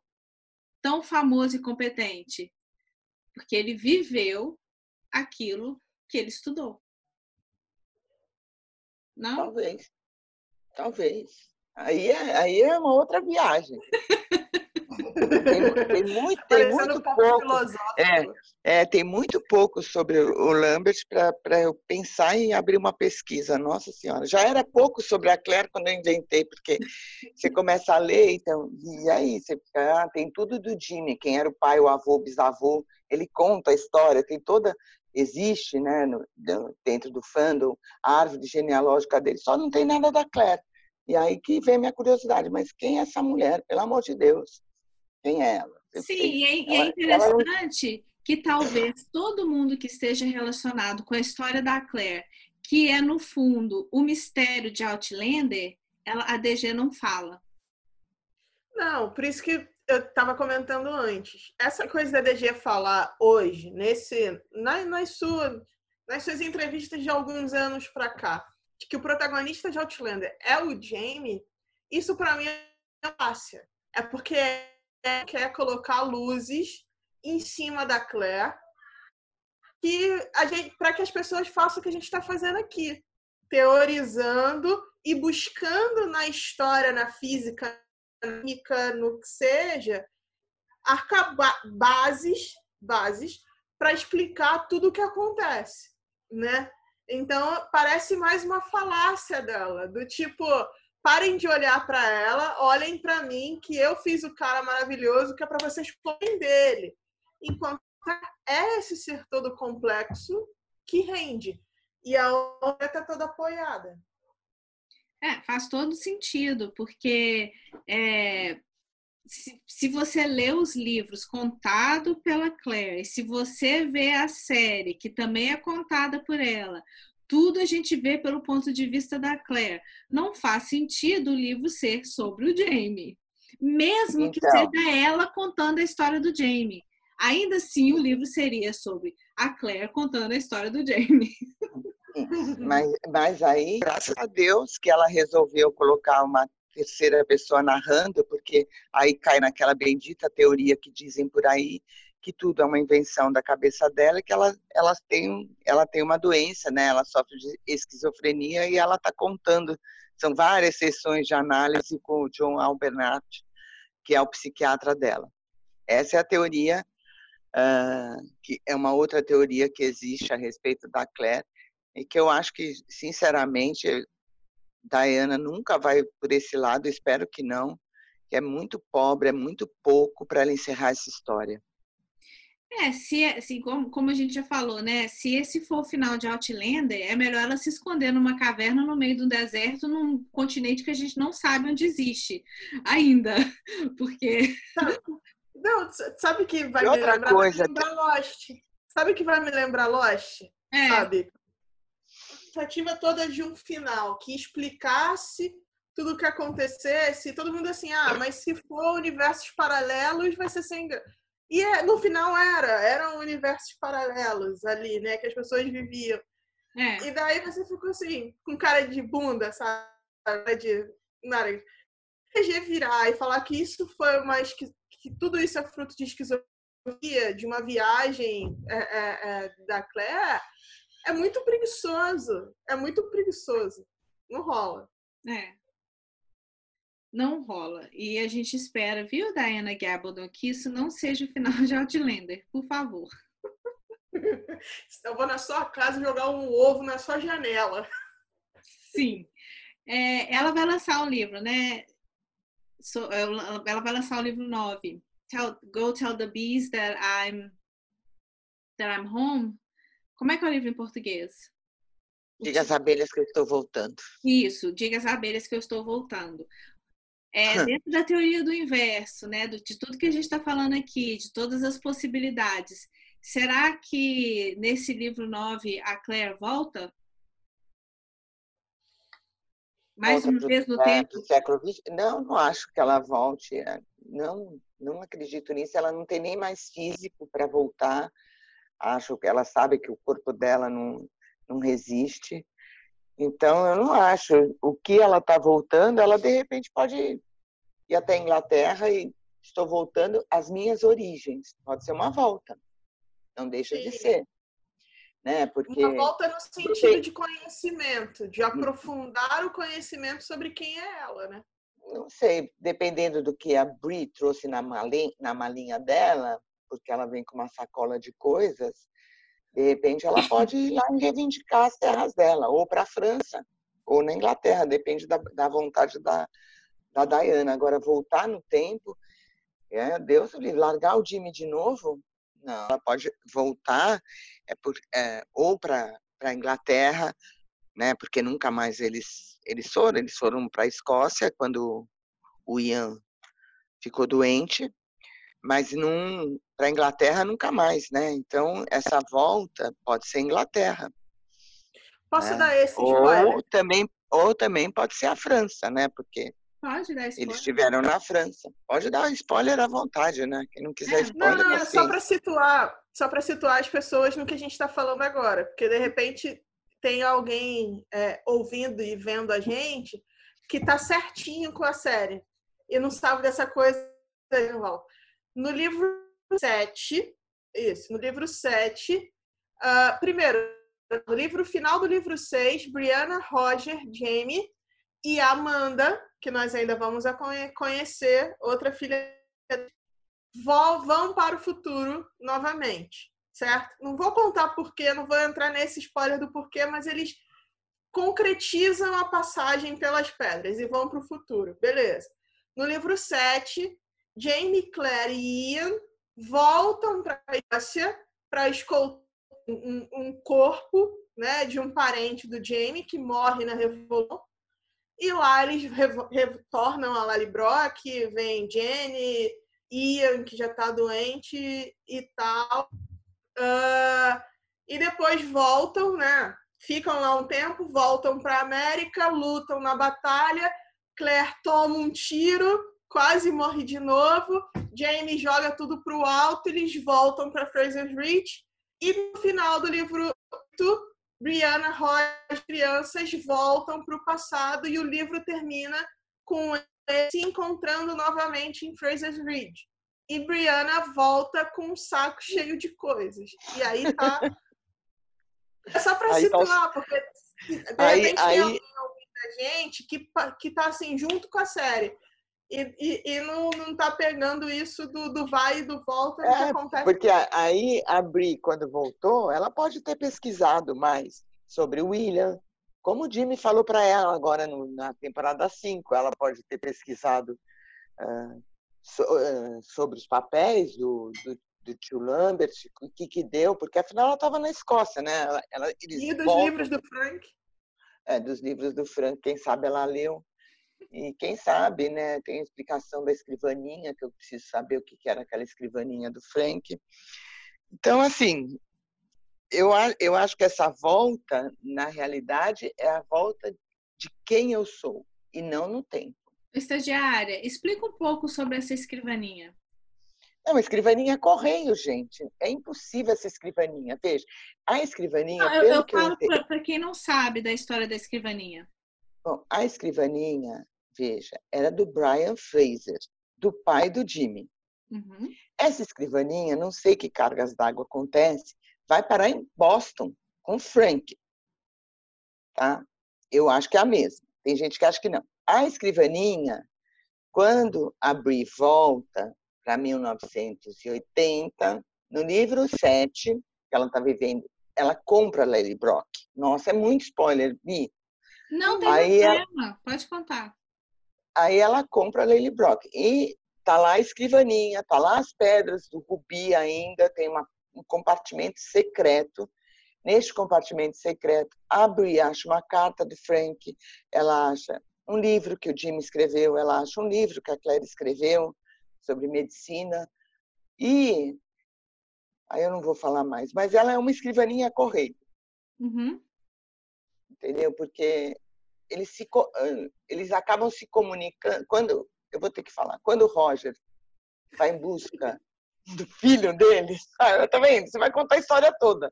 Tão famoso e competente? Porque ele viveu aquilo que ele estudou. Não? Talvez. Talvez. Aí é, aí é uma outra viagem. Tem, tem muito, tem muito pouco. É, é, tem muito pouco sobre o Lambert para eu pensar em abrir uma pesquisa. Nossa Senhora, já era pouco sobre a Claire quando eu inventei, porque você começa a ler, então, e aí você fica, ah, tem tudo do Jimmy, quem era o pai, o avô, o bisavô, ele conta a história, tem toda existe, né, no, dentro do fandom, a árvore genealógica dele, só não tem nada da Claire. E aí que vem minha curiosidade, mas quem é essa mulher, pelo amor de Deus? Quem é ela? Sim, e é, é interessante ela... que talvez todo mundo que esteja relacionado com a história da Claire, que é no fundo o mistério de Outlander, ela, a DG não fala. Não, por isso que eu estava comentando antes. Essa coisa da DG falar hoje, nesse, nas, nas, suas, nas suas entrevistas de alguns anos para cá, de que o protagonista de Outlander é o Jamie, isso para mim é fácil. É porque quer colocar luzes em cima da Claire que para que as pessoas façam o que a gente está fazendo aqui, teorizando e buscando na história, na física, no que seja, bases, bases para explicar tudo o que acontece, né? Então, parece mais uma falácia dela, do tipo, parem de olhar para ela, olhem para mim, que eu fiz o cara maravilhoso, que é para vocês falem dele. Enquanto é esse ser todo complexo que rende. E a outra está toda apoiada. É, faz todo sentido, porque é, se, se, você lê os livros contado pela Claire, se você vê a série, que também é contada por ela, tudo a gente vê pelo ponto de vista da Claire. Não faz sentido o livro ser sobre o Jamie. Mesmo então. que seja ela contando a história do Jamie. Ainda assim, o livro seria sobre a Claire contando a história do Jamie. Mas, mas aí, graças a Deus, que ela resolveu colocar uma terceira pessoa narrando, porque aí cai naquela bendita teoria que dizem por aí que tudo é uma invenção da cabeça dela, que ela, ela, tem, ela tem uma doença, né? Ela sofre de esquizofrenia e ela está contando. São várias sessões de análise com o John Albernat, que é o psiquiatra dela. Essa é a teoria, uh, que é uma outra teoria que existe a respeito da Claire, e que eu acho que, sinceramente, Diana nunca vai por esse lado, espero que não, que é muito pobre, é muito pouco para ela encerrar essa história. É, se, assim, como, como a gente já falou, né? Se esse for o final de Outlander, é melhor ela se esconder numa caverna no meio do deserto, num continente que a gente não sabe onde existe ainda. Porque. Não, sabe que vai me lembrar, coisa... vai me lembrar Lost? Sabe que vai me lembrar Lost? É. Sabe? expectativa toda de um final que explicasse tudo o que acontecesse, todo mundo assim, ah, mas se for universos paralelos, vai ser sem. E é, no final era, eram universos paralelos ali, né, que as pessoas viviam. É. E daí você ficou assim, com cara de bunda, sabe? De nada. virar e falar que isso foi uma que, que tudo isso é fruto de esquizofrenia, de uma viagem é, é, é da Claire, é muito preguiçoso. É muito preguiçoso. Não rola. É. Não rola. E a gente espera, viu, Diana Gabaldon, que isso não seja o final de Outlander, por favor. Eu vou na sua casa jogar um ovo na sua janela. Sim. É, ela vai lançar um livro, né? So, ela vai lançar o livro 9. Tell, Go tell the bees that I'm that I'm home. Como é que é o livro em português? Diga às abelhas que eu estou voltando. Isso, diga às abelhas que eu estou voltando. É, dentro da teoria do inverso, né, de tudo que a gente está falando aqui, de todas as possibilidades, será que nesse livro 9 a Claire volta? Mais volta uma vez no tempo? Século XX? Não, não acho que ela volte. É, não, não acredito nisso. Ela não tem nem mais físico para voltar acho que ela sabe que o corpo dela não, não resiste. Então, eu não acho. O que ela está voltando, ela de repente pode ir até a Inglaterra e estou voltando às minhas origens. Pode ser uma volta. Não deixa Sim. de ser. Né? Porque... Uma volta no sentido Porque... de conhecimento, de aprofundar o conhecimento sobre quem é ela, né? Não sei, dependendo do que a Brie trouxe na malinha, na malinha dela, porque ela vem com uma sacola de coisas, de repente ela pode ir lá e reivindicar as terras dela, ou para a França, ou na Inglaterra, depende da, da vontade da, da Diana. Agora, voltar no tempo, é, Deus largar o Jimmy de novo, não, ela pode voltar é por, é, ou para a Inglaterra, né, porque nunca mais eles, eles foram, eles foram para a Escócia quando o Ian ficou doente, mas para a Inglaterra nunca mais, né? Então essa volta pode ser Inglaterra. Posso né? dar esse spoiler? Ou também, ou também pode ser a França, né? Porque pode dar eles estiveram na França. Pode dar spoiler à vontade, né? Quem não quiser é. spoiler. Não, não, é só para situar, só para situar as pessoas no que a gente está falando agora, porque de repente tem alguém é, ouvindo e vendo a gente que está certinho com a série e não sabe dessa coisa. No livro 7, isso, no livro 7, uh, ah, primeiro, no livro final do livro 6, Brianna, Roger, Jamie e Amanda, que nós ainda vamos conhecer, outra filha vão para o futuro novamente, certo? Não vou contar porquê, não vou entrar nesse spoiler do porquê, mas eles concretizam a passagem pelas pedras e vão para o futuro. Beleza. No livro 7, Jamie, Claire e Ian voltam para a Escócia para escoltar um, um, corpo né, de um parente do Jamie que morre na Revolução. E lá eles retornam a Lally Brock, vem Jenny, Ian, que já está doente e tal. Uh, e depois voltam, né? Ficam lá um tempo, voltam para a América, lutam na batalha. Claire toma um tiro, quase morre de novo. Jamie joga tudo para o alto, eles voltam para Fraser's Reach. E no final do livro 8, Brianna Roy as crianças voltam para o passado e o livro termina com se encontrando novamente em Fraser's Ridge. E Brianna volta com um saco cheio de coisas. E aí tá. É só para tá situar, tá... porque de repente aí, tem aí... muita gente que, que tá assim, junto com a série. E, e, e, não, não tá pegando isso do, do vai e do volta é, que acontece. Porque aí a Bri, quando voltou, ela pode ter pesquisado mais sobre o William, como o Jimmy falou para ela agora no, na temporada 5, ela pode ter pesquisado uh, so, uh, sobre os papéis do, do, do, tio Lambert, o que que deu, porque afinal ela estava na Escócia, né? Ela, ela, e dos voltam, livros do Frank. É, dos livros do Frank, quem sabe ela leu. E quem sabe, né? Tem a explicação da escrivaninha, que eu preciso saber o que era aquela escrivaninha do Frank. Então, assim, eu, eu acho que essa volta, na realidade, é a volta de quem eu sou e não no tempo. Estagiária, explica um pouco sobre essa escrivaninha. Não, escrivaninha é correio, gente. É impossível essa escrivaninha. Veja, a escrivaninha. Não, eu, eu falo para quem não sabe da história da escrivaninha. Bom, a escrivaninha, veja, era do Brian Fraser, do pai do Jimmy. Uhum. Essa escrivaninha, não sei que cargas d'água acontece, vai parar em Boston com Frank. Tá? Eu acho que é a mesma. Tem gente que acha que não. A escrivaninha, quando a Brie volta para 1980, no livro 7, que ela está vivendo, ela compra Lady Brock. Nossa, é muito spoiler, Bi. Não tem aí problema, ela... pode contar. Aí ela compra Lady Brock. E tá lá a escrivaninha, tá lá as pedras do Rubi ainda, tem uma um compartimento secreto. Neste compartimento secreto, abre e acha uma carta do Frank, ela acha um livro que o Jim escreveu, ela acha um livro que a Claire escreveu sobre medicina. E aí eu não vou falar mais, mas ela é uma escrivaninha correio. Uhum. Entendeu? Porque eles, se, eles acabam se comunicando. Quando eu vou ter que falar, quando o Roger vai em busca do filho dele. Ah, tá vendo? Você vai contar a história toda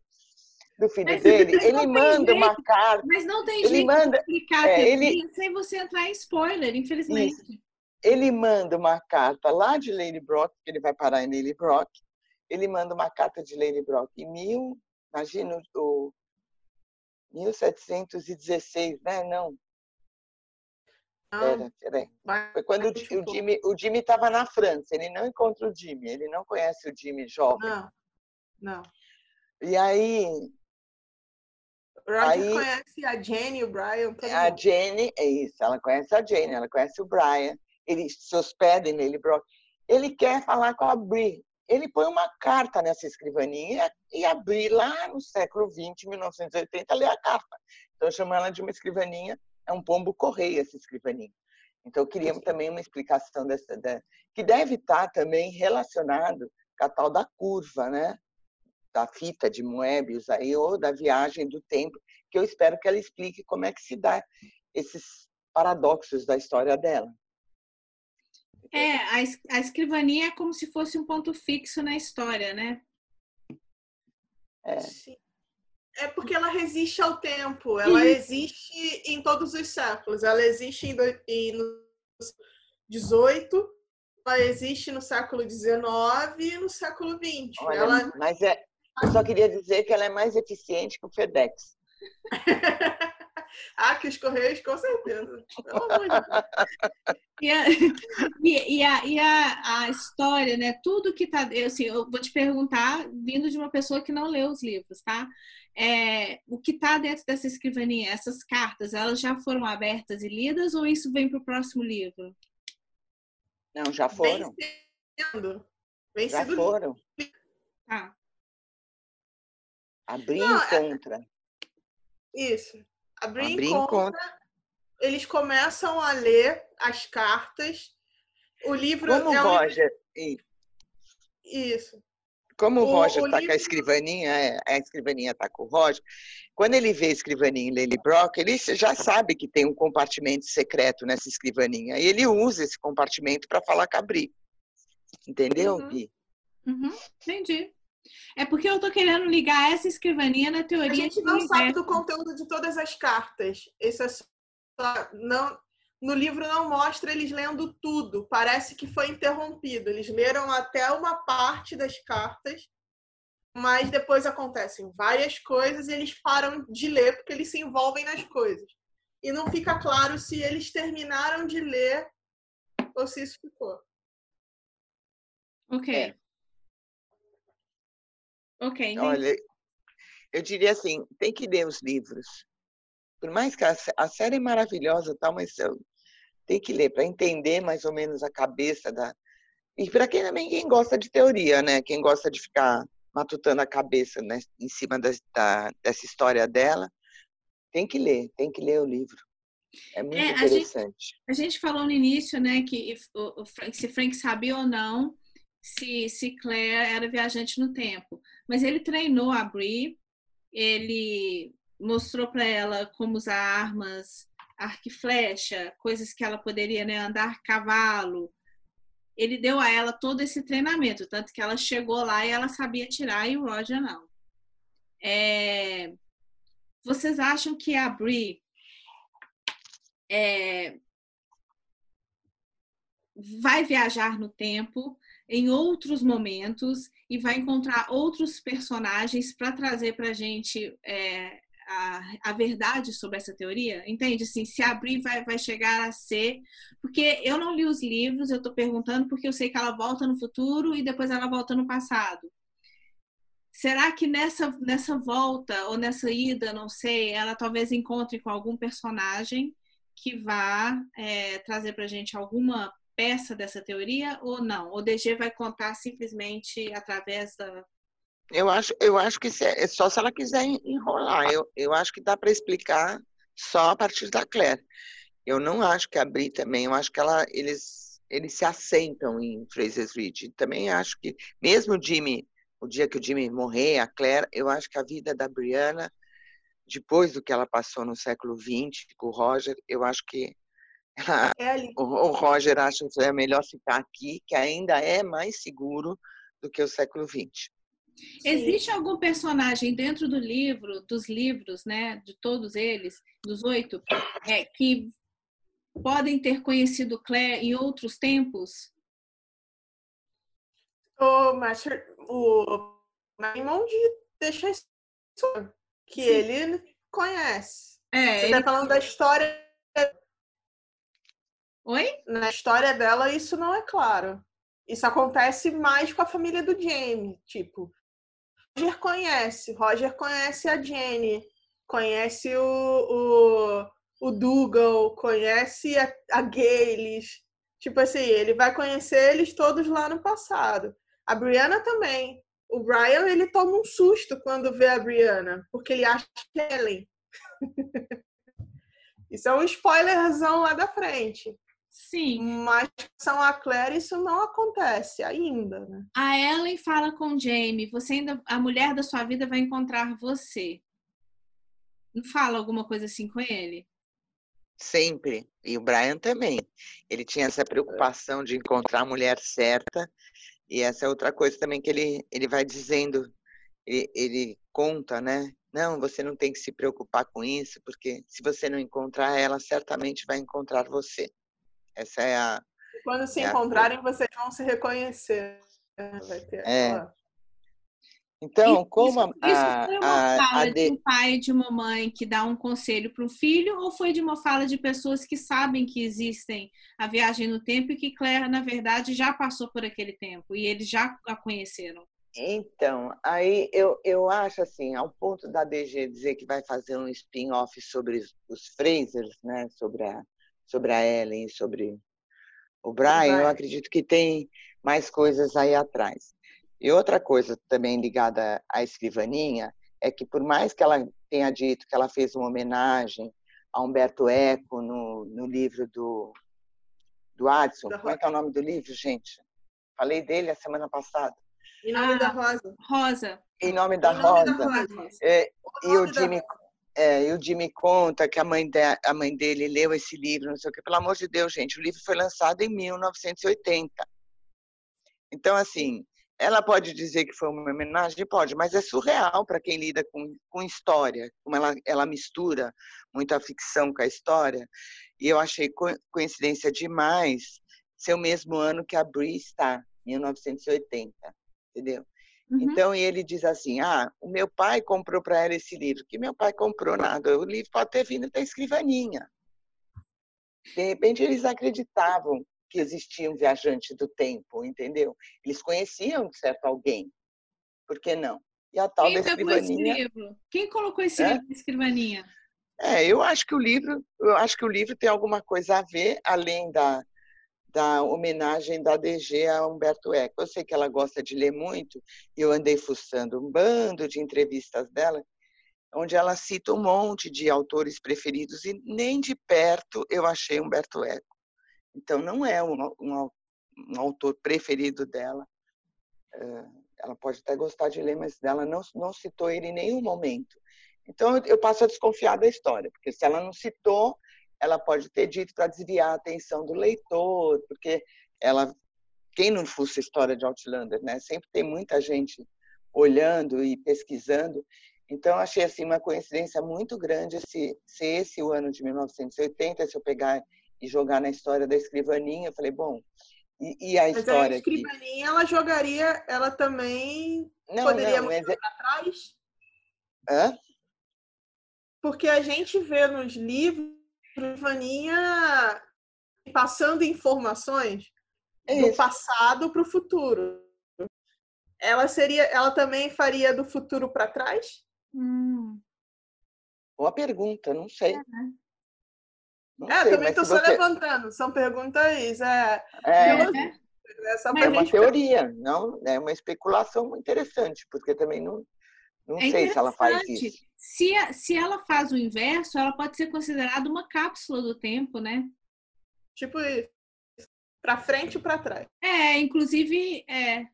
do filho mas, dele. Mas ele manda jeito, uma carta. Mas não tem ele jeito manda, de explicar é, ele, sem você entrar em spoiler, infelizmente. Isso. Ele manda uma carta lá de Lady Brock, que ele vai parar em Lady Brock. Ele manda uma carta de Lady Brock em mil, imagina o 1716, né? Não, Pera, peraí. Foi quando o, Jimmy o Jimmy estava na França. Ele não encontra o Jimmy. Ele não conhece o Jimmy jovem. Não. Não. E aí. Roger aí, conhece a Jenny e o Brian. A mundo. Jenny, é isso. Ela conhece a Jenny, ela conhece o Brian. Eles se hospedam nele. Ele quer falar com a Brie. Ele põe uma carta nessa escrivaninha e abrir lá no século XX, 1980, ler a carta. Então, chama ela de uma escrivaninha é um pombo correio essa escrivaninha. Então, queríamos também uma explicação dessa, da, que deve estar também relacionado com a tal da curva, né? Da fita de Moebius aí, ou da viagem do tempo, que eu espero que ela explique como é que se dá esses paradoxos da história dela. É, a, a escrivaninha é como se fosse um ponto fixo na história, né? É. Sim. É porque ela resiste ao tempo, ela existe em todos os séculos. Ela existe em, em, no 18, ela existe no século 19 e no século 20. Olha, ela... Mas é, eu só queria dizer que ela é mais eficiente que o FedEx. ah, que os Correios, com certeza. e, a, e, e, a, e a, a, história, né? Tudo que tá. Eu, assim, eu vou te perguntar, vindo de uma pessoa que não leu os livros, tá? É, o que está dentro dessa escrivaninha, essas cartas, elas já foram abertas e lidas ou isso vem para o próximo livro? Não, já foram. Vem sendo. Vem já foram. Tá. Abrir Não, é encontra. Isso. Abrir, Abrir encontra, encontra. Eles começam a ler as cartas. O livro. Como é um Roger. Livro... Isso. Como o, o Roger está livro... com a escrivaninha, é, a escrivaninha está com o Roger, quando ele vê a escrivaninha em Lily Brock, ele já sabe que tem um compartimento secreto nessa escrivaninha. E ele usa esse compartimento para falar com a Bri. Entendeu, uhum. Bi? Uhum. Entendi. É porque eu tô querendo ligar essa escrivaninha na teoria. A gente não sabe do conteúdo de todas as cartas. Isso é só não no livro não mostra eles lendo tudo. Parece que foi interrompido. Eles leram até uma parte das cartas, mas depois acontecem várias coisas e eles param de ler porque eles se envolvem nas coisas. E não fica claro se eles terminaram de ler ou se isso ficou. Ok. É. Ok. Entendi. Olha, eu diria assim, tem que ler os livros. Por mais que a, a série é maravilhosa, tal, mas eu, tem que ler para entender mais ou menos a cabeça da. E para quem também quem gosta de teoria, né? Quem gosta de ficar matutando a cabeça né? em cima da, da, dessa história dela, tem que ler, tem que ler o livro. É muito é, interessante. A gente, a gente, falou no início, né, que o, o Frank, se Frank sabia ou não se, se Claire era viajante no tempo. Mas ele treinou a Brie, ele mostrou para ela como usar armas, arco e flecha, coisas que ela poderia né, andar cavalo. Ele deu a ela todo esse treinamento, tanto que ela chegou lá e ela sabia tirar e o Roger não. É... Vocês acham que a Brie é... vai viajar no tempo em outros momentos e vai encontrar outros personagens para trazer para a gente é, a, a, verdade sobre essa teoria? Entende? Assim, se abrir vai, vai chegar a ser. Porque eu não li os livros, eu estou perguntando porque eu sei que ela volta no futuro e depois ela volta no passado. Será que nessa, nessa volta ou nessa ida, não sei, ela talvez encontre com algum personagem que vá é, trazer para gente alguma peça dessa teoria ou não? O DG vai contar simplesmente através da. Eu acho, eu acho que é só se ela quiser enrolar. Eu, eu acho que dá para explicar só a partir da Claire. Eu não acho que abrir também. Eu acho que ela, eles, eles se assentam em Fraser's Ridge. Também acho que, mesmo o Jimmy, o dia que o Jimmy morrer, a Claire, eu acho que a vida da Brianna, depois do que ela passou no século XX com o Roger, eu acho que é o Roger acha que é melhor ficar aqui, que ainda é mais seguro do que o século XX. Existe algum personagem dentro do livro, dos livros, né, de todos eles, dos oito, é, que podem ter conhecido Claire em outros tempos? O Master, o Raymond deixa isso que Sim. ele conhece. É, Você está falando da história Oi? Na história dela, isso não é claro. Isso acontece mais com a família do Jamie. Tipo, Roger conhece. Roger conhece a Jenny. Conhece o, o, o Dougal. Conhece a, a Gales. Tipo assim, ele vai conhecer eles todos lá no passado. A Brianna também. O Brian, ele toma um susto quando vê a Brianna. Porque ele acha que é Ellen. Isso é um spoilerzão lá da frente. Sim. Mas são a Claire isso não acontece ainda, né? A Ellen fala com o Jamie, você ainda a mulher da sua vida vai encontrar você. Não fala alguma coisa assim com ele? Sempre. E o Brian também. Ele tinha essa preocupação de encontrar a mulher certa. E essa é outra coisa também que ele, ele vai dizendo, ele, ele conta, né? Não, você não tem que se preocupar com isso, porque se você não encontrar ela, certamente vai encontrar você. Essa é a. Quando se é encontrarem, a... vocês vão se reconhecer. Vai ter é. Então, isso, como a, isso foi uma a, fala a de... de um pai e de uma mãe que dá um conselho para o filho, ou foi de uma fala de pessoas que sabem que existem a viagem no tempo e que Claire, na verdade, já passou por aquele tempo e eles já a conheceram? Então, aí eu, eu acho assim, ao ponto da DG dizer que vai fazer um spin-off sobre os Frasers, né, sobre a, sobre a Ellen, sobre o Brian, eu acredito que tem mais coisas aí atrás. E outra coisa também ligada à escrivaninha é que, por mais que ela tenha dito que ela fez uma homenagem a Humberto Eco no, no livro do, do Adson, como é que é o nome do livro, gente? Falei dele a semana passada. Em nome ah, da Rosa. Rosa. Em nome da, em Rosa. Nome da Rosa. É, e o Jimmy, é, e o Jimmy conta que a mãe, de, a mãe dele leu esse livro, não sei o que. Pelo amor de Deus, gente, o livro foi lançado em 1980. Então, assim, ela pode dizer que foi uma homenagem? Pode, mas é surreal para quem lida com, com história, como ela, ela mistura muito a ficção com a história. E eu achei coincidência demais ser o mesmo ano que a Brie está, 1980, entendeu? Uhum. Então ele diz assim: Ah, o meu pai comprou para ela esse livro. Que meu pai comprou nada. O livro pode ter vindo da escrivaninha. De repente eles acreditavam que existia um viajante do tempo, entendeu? Eles conheciam de certo alguém. Por que não? E a tal Quem da escrivaninha. Esse livro? Quem colocou esse é? livro na escrivaninha? É, eu acho que o livro, eu acho que o livro tem alguma coisa a ver além da da homenagem da DG a Humberto Eco. Eu sei que ela gosta de ler muito, e eu andei fuçando um bando de entrevistas dela, onde ela cita um monte de autores preferidos, e nem de perto eu achei Humberto Eco. Então, não é um, um, um autor preferido dela. Eh, ela pode até gostar de ler, mas ela não, não citou ele em nenhum momento. Então, eu passo a desconfiar da história, porque se ela não citou, ela pode ter dito para desviar a atenção do leitor, porque ela, quem não a história de Outlander, né? Sempre tem muita gente olhando e pesquisando. Então, achei assim uma coincidência muito grande se, se esse o ano de 1980, se eu pegar e jogar na história da escrivaninha. Eu falei, bom, e, e a mas história. a escrivaninha, ela jogaria, ela também não, poderia não, mas... Para trás? Hã? Porque a gente vê nos livros a escrivaninha passando informações é do passado para o futuro. Ela seria, ela também faria do futuro para trás? Hum. Boa pergunta, não sei. É. Não é, sei, também estou só você... levantando. São perguntas. É, é, é uma teoria, não é uma especulação interessante, porque também não, não é sei se ela faz isso. Se, se ela faz o inverso, ela pode ser considerada uma cápsula do tempo, né? Tipo isso. Para frente e para trás. É, inclusive, é,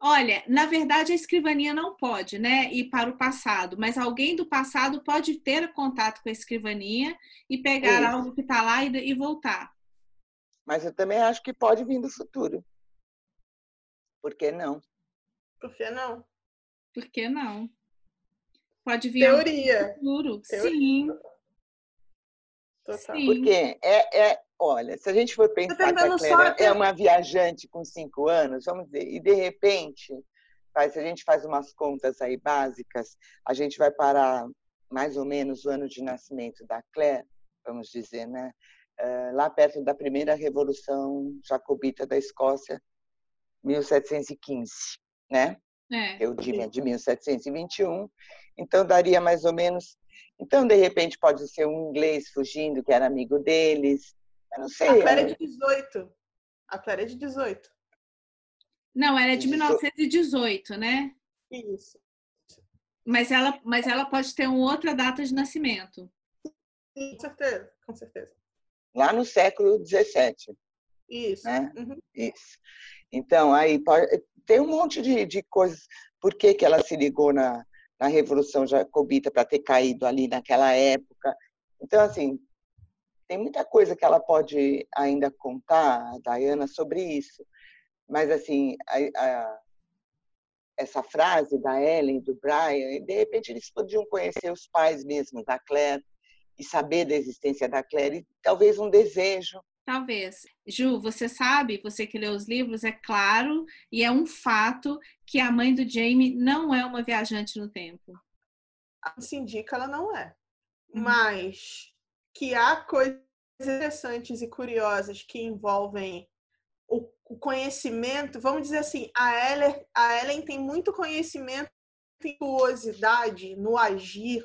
Olha, na verdade a escrivaninha não pode, né, ir para o passado, mas alguém do passado pode ter contato com a escrivaninha e pegar Isso. algo que está lá e, e, voltar. Mas eu também acho que pode vir do futuro. Por que não? Por que não? Por que não? Pode vir Teoria. futuro. Teoria. Sim. Total. Sim. Porque é, é, olha, se a gente for pensar que a Clara é uma viajante com cinco anos, vamos dizer, e de repente, se a gente faz umas contas aí básicas, a gente vai parar mais ou menos o ano de nascimento da Claire, vamos dizer, né? Eh, lá perto da primeira revolução jacobita da Escócia, 1715, né? É. Eu digo de 1721. Então daria mais ou menos então, de repente, pode ser um inglês fugindo, que era amigo deles. Eu não sei. A Clara é de 18. A Clara é de 18. Não, ela é de 1918, né? Isso. Mas ela, mas ela pode ter uma outra data de nascimento. Com certeza, com certeza. Lá no século XVII. Isso. Né? Uhum. Isso. Então, aí pode, tem um monte de, de coisas. Por que, que ela se ligou na, na Revolução Jacobita para ter caído ali naquela época. Então, assim, tem muita coisa que ela pode ainda contar, a Diana, sobre isso. Mas, assim, a, a, essa frase da Ellen, do Brian, de repente eles podiam conhecer os pais mesmo da Claire e saber da existência da Claire, e talvez um desejo Talvez. Ju, você sabe, você que leu os livros, é claro e é um fato que a mãe do Jamie não é uma viajante no tempo. Se indica, ela não é. Uhum. Mas que há coisas interessantes e curiosas que envolvem o, conhecimento, vamos dizer assim, a Ellen, a Ellen tem muito conhecimento e curiosidade no agir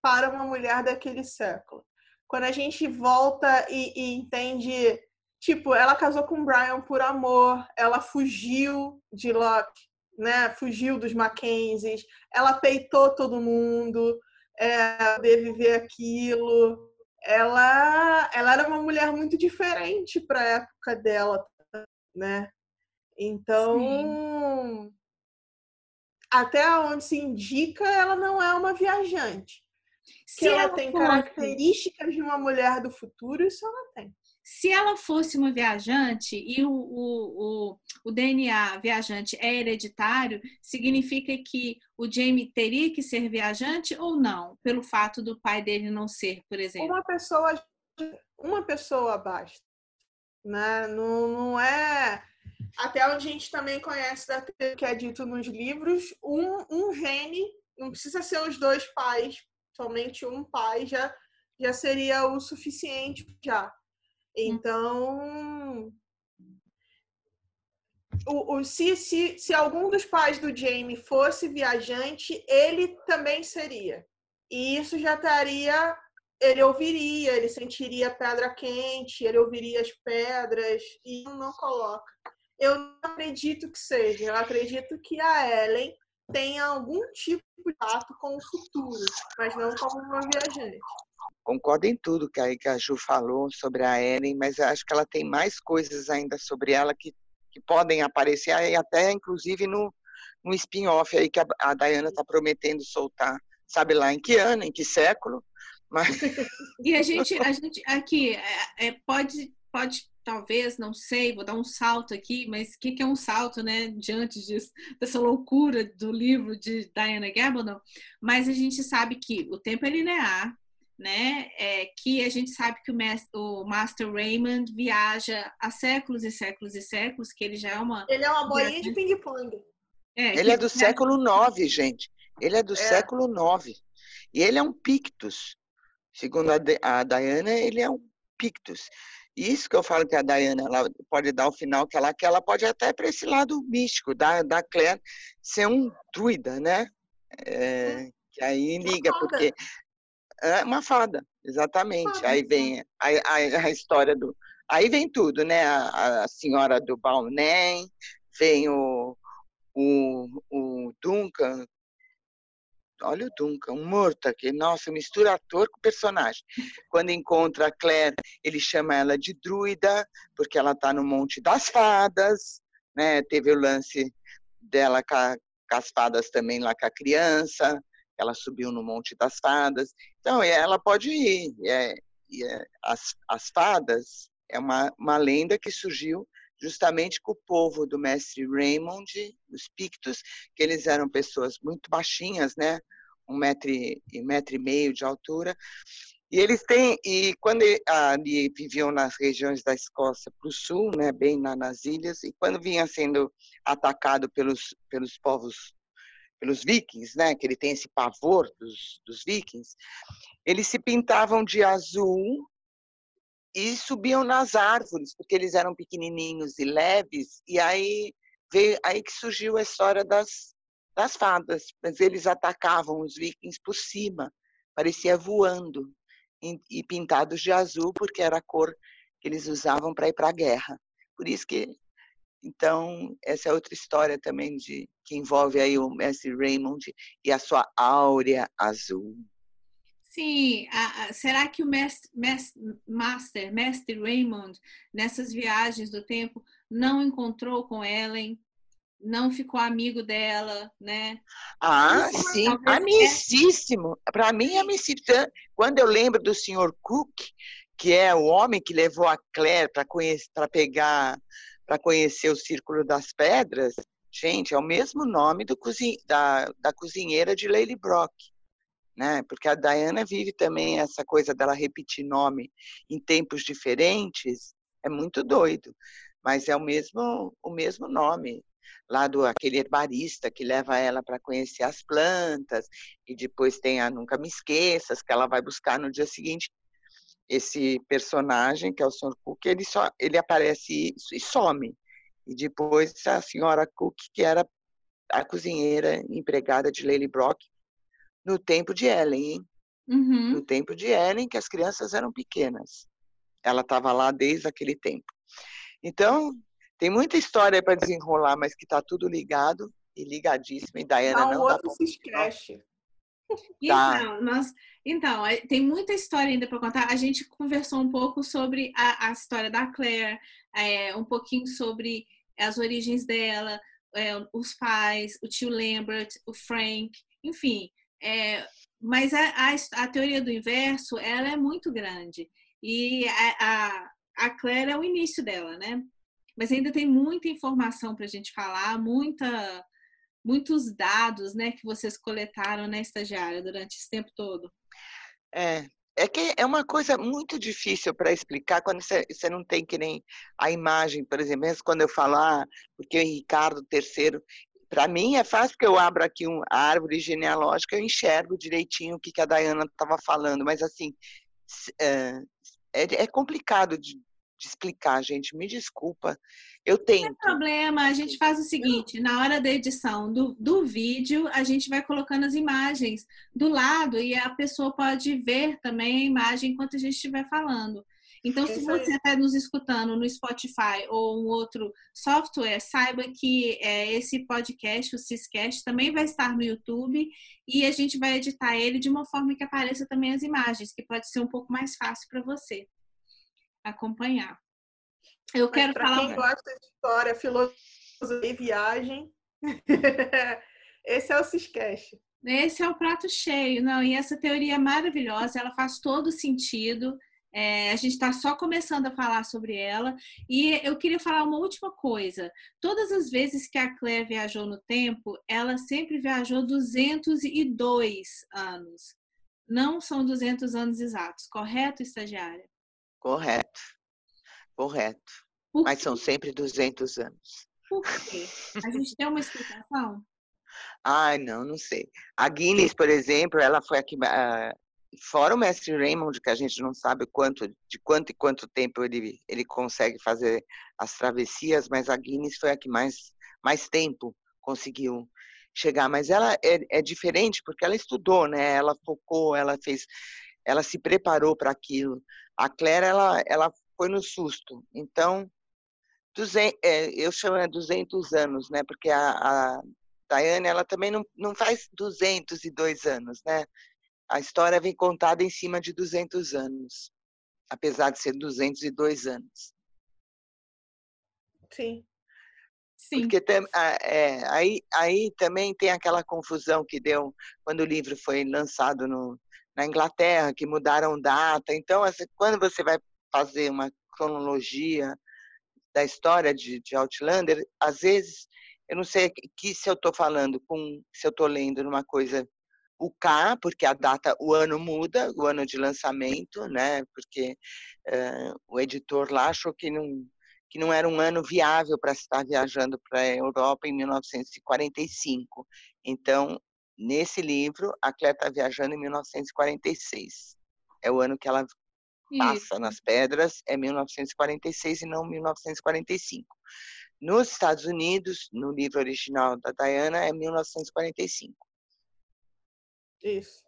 para uma mulher daquele século. Quando a gente volta e, e entende, tipo, ela casou com Brian por amor, ela fugiu de Locke, né? Fugiu dos Mackenzies, ela peitou todo mundo, é, poder viver aquilo. Ela, ela era uma mulher muito diferente para a época dela, né? Então, Sim. até onde se indica, ela não é uma viajante. Se ela, ela tem fosse... características de uma mulher do futuro, isso ela tem. Se ela fosse uma viajante e o, o, o, o, DNA viajante é hereditário, significa que o Jamie teria que ser viajante ou não, pelo fato do pai dele não ser, por exemplo? Uma pessoa, uma pessoa basta. Né? Não, não é. Até onde a gente também conhece que é dito nos livros, um, um gene, não precisa ser os dois pais, somente um pai já, já seria o suficiente já. Então, o, o, se, se, se algum dos pais do Jamie fosse viajante, ele também seria. E isso já estaria. Ele ouviria, ele sentiria pedra quente, ele ouviria as pedras, e não coloca. Eu não acredito que seja, eu acredito que a Ellen tenha algum tipo de ato com o futuro, mas não como uma viajante concordo em tudo que a, que a Ju falou sobre a Ellen, mas acho que ela tem mais coisas ainda sobre ela que, que podem aparecer, até inclusive no, no spin-off aí que a, a Diana está prometendo soltar, sabe lá em que ano, em que século. Mas... E a gente, a gente aqui é, é, pode, pode talvez, não sei, vou dar um salto aqui, mas o que, que, é um salto, né, diante disso, dessa loucura do livro de Diana Gabaldon? Mas a gente sabe que o tempo é linear, né? É, que a gente sabe que o, mestre, o Master Raymond viaja há séculos e séculos e séculos, que ele já é uma. Ele é uma bolinha de ping-pong. É, ele é do século IX, gente. Ele é do é. século IX. E ele é um Pictus. Segundo a, a Diana, ele é um Pictus. Isso que eu falo que a Diana ela pode dar o final que ela que ela pode até para esse lado místico da, da Claire ser um druida, né? É, hum. que aí liga, porque é uma fada, exatamente. Fada. Aí vem a, a, a, história do. Aí vem tudo, né? A, a senhora do Balnem, vem o, o, o Duncan. Olha o Duncan, um morto aqui. Nossa, mistura ator com personagem. Quando encontra a Claire, ele chama ela de druida, porque ela está no Monte das Fadas, né? Teve o lance dela com, a, com as fadas também lá com a criança ela subiu no Monte das Fadas. Então, ela pode ir. É, é, as, as fadas é uma, uma lenda que surgiu justamente com o povo do mestre Raymond, os Pictos, que eles eram pessoas muito baixinhas, né? Um metro, um metro e meio de altura. E eles têm, e quando ali viviam nas regiões da Escócia para o sul, né, bem na, nas ilhas, e quando vinha sendo atacado pelos, pelos povos pelos vikings, né, que ele tem esse pavor dos, dos vikings, eles se pintavam de azul e subiam nas árvores, porque eles eram pequenininhos e leves, e aí veio aí que surgiu a história das, das fadas, mas eles atacavam os vikings por cima, parecia voando, e, pintados de azul, porque era a cor que eles usavam para ir para a guerra. Por isso que então, essa é outra história também de que envolve aí o mestre Raymond e a sua áurea azul. Sim, a, a, será que o mestre, mestre, master, mestre Raymond, nessas viagens do tempo, não encontrou com Ellen, não ficou amigo dela, né? Ah, Isso, sim, amicíssimo. Para mim, amicíssimo. Quando eu lembro do senhor Cook, que é o homem que levou a Claire para pegar para conhecer o Círculo das Pedras, gente, é o mesmo nome do cozin da, da cozinheira de Lady Brock. Né? Porque a Diana vive também essa coisa dela repetir nome em tempos diferentes, É muito doido, mas é o mesmo, o mesmo nome lá do aquele herbarista que leva ela para conhecer as plantas e depois tem a nunca me esqueças que ela vai buscar no dia seguinte esse personagem que é o Sr. Cook ele só ele aparece e some e depois a senhora Cook que era a cozinheira empregada de Lily Brock no tempo de Ellen hein? Uhum. no tempo de Ellen que as crianças eram pequenas ela estava lá desde aquele tempo então tem muita história para desenrolar, mas que está tudo ligado e ligadíssimo. E Diana tá um não outro se esquece. Tá. Então, nós, então, é, tem muita história ainda para contar. A gente conversou um pouco sobre a, a história da Claire, é, um pouquinho sobre as origens dela, é, os pais, o tio Lambert, o Frank, enfim. É, mas a, a, a, teoria do inverso, ela é muito grande. E a, a, a Claire é o início dela, né? mas ainda tem muita informação para a gente falar, muita, muitos dados né, que vocês coletaram, né, estagiária, durante esse tempo todo. É, é que é uma coisa muito difícil para explicar quando você, não tem que nem a imagem, por exemplo, quando eu falar, porque o Ricardo III, para mim é fácil porque eu abro aqui um, a árvore genealógica, eu enxergo direitinho o que, que a Dayana estava falando, mas assim, é, é, é complicado de, de explicar, gente. Me desculpa. Eu tenho. Não tem problema, a gente faz o seguinte: na hora da edição do, do vídeo, a gente vai colocando as imagens do lado e a pessoa pode ver também a imagem enquanto a gente estiver falando. Então, se você está nos escutando no Spotify ou um outro software, saiba que é, esse podcast, o Ciscast, também vai estar no YouTube e a gente vai editar ele de uma forma que apareça também as imagens, que pode ser um pouco mais fácil para você acompanhar. Eu Mas quero falar. Quem gosta de história, filosofia e viagem, esse é o Ciscast. Esse é o prato cheio, não? E essa teoria é maravilhosa, ela faz todo sentido. É, a gente está só começando a falar sobre ela. E eu queria falar uma última coisa. Todas as vezes que a Claire viajou no tempo, ela sempre viajou 202 anos. Não são 200 anos exatos, correto, estagiária? Correto, correto. Mas são sempre 200 anos. Por quê? A gente tem uma explicação? Ai, não, não sei. A Guinness, por exemplo, ela foi aqui, uh, fora o mestre Raymond, que a gente não sabe quanto, de quanto e quanto tempo ele, ele consegue fazer as travessias, mas a Guinness foi a que mais, mais tempo conseguiu chegar. Mas ela é, é diferente porque ela estudou, né? Ela focou, ela fez, ela se preparou para aquilo. A Claire, ela, ela foi no susto. Então, 200, é, eu chamo de 200 anos, né? Porque a, a Daiane, ela também não, não faz 202 anos, né? A história vem contada em cima de 200 anos, apesar de ser 202 anos. Sim. Sim. Porque é, aí, aí também tem aquela confusão que deu quando o livro foi lançado no, na Inglaterra, que mudaram data. Então, assim, quando você vai fazer uma cronologia da história de, de Outlander, às vezes, eu não sei que se eu estou falando com, se eu estou lendo numa coisa o K, porque a data, o ano muda, o ano de lançamento, né? Porque uh, o editor lá achou que não, que não era um ano viável para estar viajando para a Europa em 1945. Então, Nesse livro, a Claire está viajando em 1946. É o ano que ela passa Isso. nas pedras, é 1946 e não 1945. Nos Estados Unidos, no livro original da Diana, é 1945. Isso.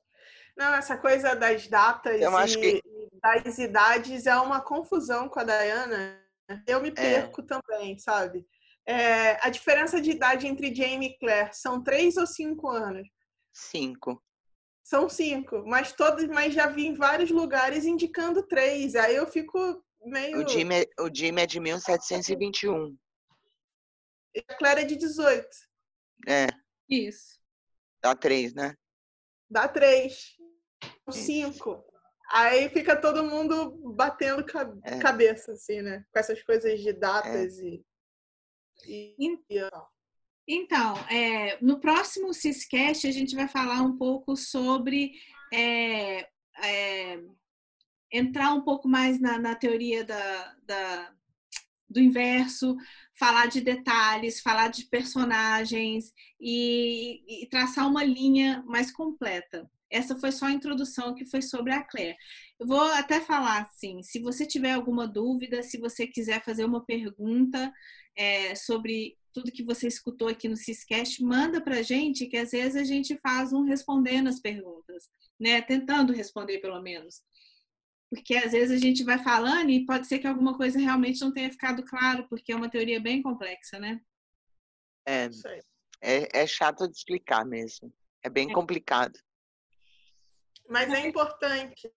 Não, essa coisa das datas e que... das idades é uma confusão com a Diana. Eu me é. perco é. também, sabe? É, a diferença de idade entre Jamie e Claire são três ou cinco anos? Cinco. São cinco, mas todos, mas já vi em vários lugares indicando três. Aí eu fico meio. O Jimmy, é, o Jimmy é de 1721. E a Clara é de 18. É. Isso. Dá três, né? Dá três. Cinco. Aí fica todo mundo batendo é. cabeça, assim, né? Com essas coisas de datas é. e. e... Então, é, no próximo Ciscast a gente vai falar um pouco sobre é, é, entrar um pouco mais na, na teoria da, da, do inverso, falar de detalhes, falar de personagens e, e, traçar uma linha mais completa. Essa foi só a introdução que foi sobre a Claire. Eu vou até falar assim, se você tiver alguma dúvida, se você quiser fazer uma pergunta é, sobre tudo que você escutou aqui no Ciscast, manda para a gente, que às vezes a gente faz um respondendo as perguntas, né? Tentando responder pelo menos. Porque às vezes a gente vai falando e pode ser que alguma coisa realmente não tenha ficado claro, porque é uma teoria bem complexa, né? É, é, é chato de explicar mesmo. É bem é. complicado. Mas é importante.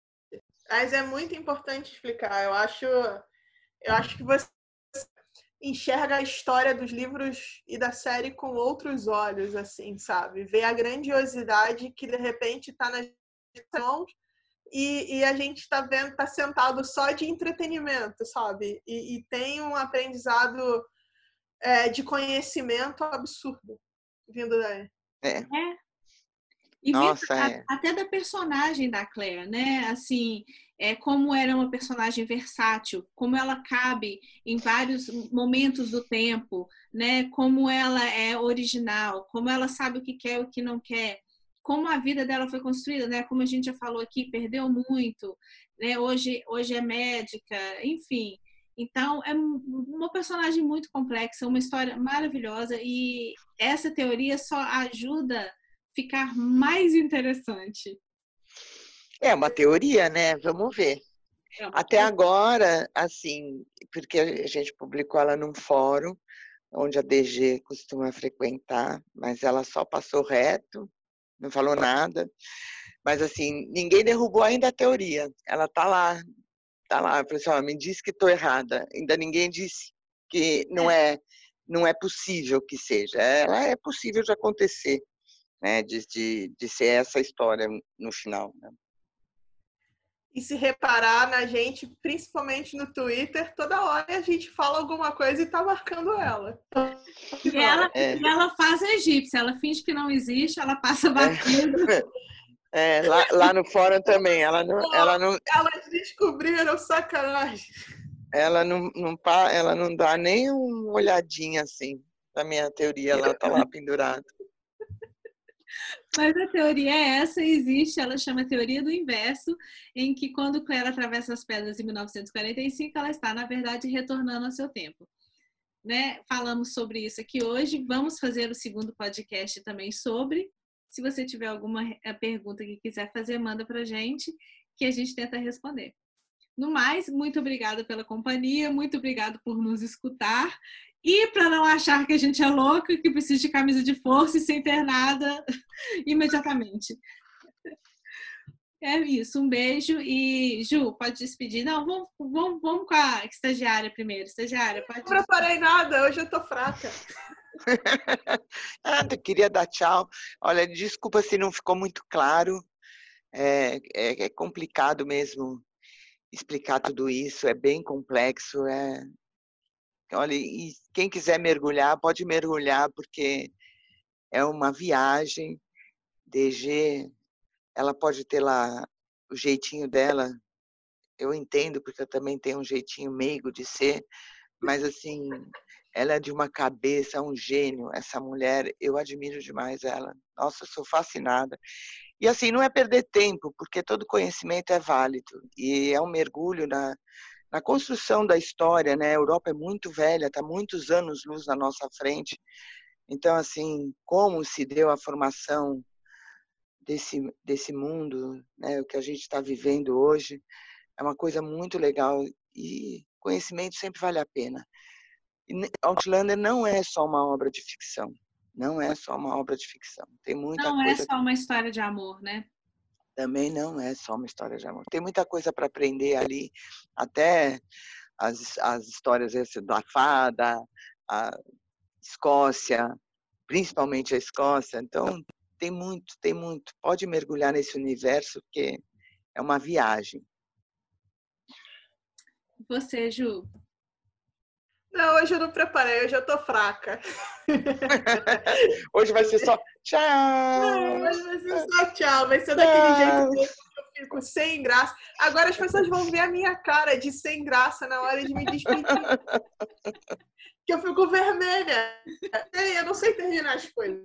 Mas é muito importante explicar. Eu acho, eu acho que você enxerga a história dos livros e da série com outros olhos, assim, sabe? Vê a grandiosidade que de repente está nas mãos e, e, a gente está vendo, está sentado só de entretenimento, sabe? E, e tem um aprendizado é, de conhecimento absurdo vindo daí. É. é. E Nossa, é. até da personagem da Claire, né? Assim, é, como era uma personagem versátil, como ela cabe em vários momentos do tempo, né? Como ela é original, como ela sabe o que quer e o que não quer, como a vida dela foi construída, né? Como a gente já falou aqui, perdeu muito, né? Hoje, hoje é médica, enfim. Então, é uma personagem muito complexa, uma história maravilhosa e essa teoria só ajuda ficar mais interessante. É uma teoria, né? Vamos ver. É Até teoria. agora, assim, porque a gente publicou ela num fórum, onde a DG costuma frequentar, mas ela só passou reto, não falou nada. Mas, assim, ninguém derrubou ainda a teoria. Ela está lá, está lá. Pessoal, me disse que estou errada. Ainda ninguém disse que não é. é, não é possível que seja. Ela é possível de acontecer né, de, de, de ser essa história no final. Né? E se reparar na gente, principalmente no Twitter, toda hora a gente fala alguma coisa e tá marcando ela. E ela, é. ela faz a egípcia, ela finge que não existe, ela passa batendo. É, lá, lá no fórum também, ela não, ela não. Elas descobriram sacanagem. Ela não, não, ela não dá nem uma olhadinha assim na minha teoria, ela tá lá pendurada. Mas a teoria é essa, existe, ela chama teoria do inverso, em que quando Claire atravessa as pedras em 1945, ela está, na verdade, retornando ao seu tempo. Né? Falamos sobre isso aqui hoje, vamos fazer o segundo podcast também sobre. Se você tiver alguma eh, pergunta que quiser fazer, manda para gente, que a gente tenta responder. No mais, muito obrigada pela companhia, muito obrigado por nos escutar e para não achar que a gente é louca, que precisa de camisa de força e ser internada imediatamente. É isso, um beijo e Ju, pode despedir. Não, vamos, vamos, vamos com a estagiária primeiro. Estagiária, pode. Não preparei nada, hoje eu tô fraca. Nada, queria dar tchau. Olha, desculpa se não ficou muito claro. É, é, é complicado mesmo explicar tudo isso, é bem complexo. É, Olha, e quem quiser mergulhar, pode mergulhar, porque é uma viagem. DG, ela pode ter lá o jeitinho dela, eu entendo, porque eu também tenho um jeitinho meigo de ser, mas assim, ela é de uma cabeça, um gênio, essa mulher, eu admiro demais ela. Nossa, eu sou fascinada. E assim, não é perder tempo, porque todo conhecimento é válido, e é um mergulho na, na construção da história, né? A Europa é muito velha, está muitos anos luz na nossa frente. Então, assim, como se deu a formação desse desse mundo, né? O que a gente está vivendo hoje é uma coisa muito legal e conhecimento sempre vale a pena. Outlander não é só uma obra de ficção, não é só uma obra de ficção. Tem muita não é coisa. Não é só uma história de amor, né? Também não é só uma história de amor. Tem muita coisa para aprender ali, até as, as histórias da fada, a Escócia, principalmente a Escócia. Então, tem muito, tem muito. Pode mergulhar nesse universo, porque é uma viagem. Você, Ju? Não, hoje eu não preparei, hoje eu tô fraca. hoje vai ser só tchau. Não, hoje vai ser só tchau, vai ser daquele jeito que eu fico sem graça. Agora as pessoas vão ver a minha cara de sem graça na hora de me despedir. que eu fico vermelha. Eu não sei terminar as coisas.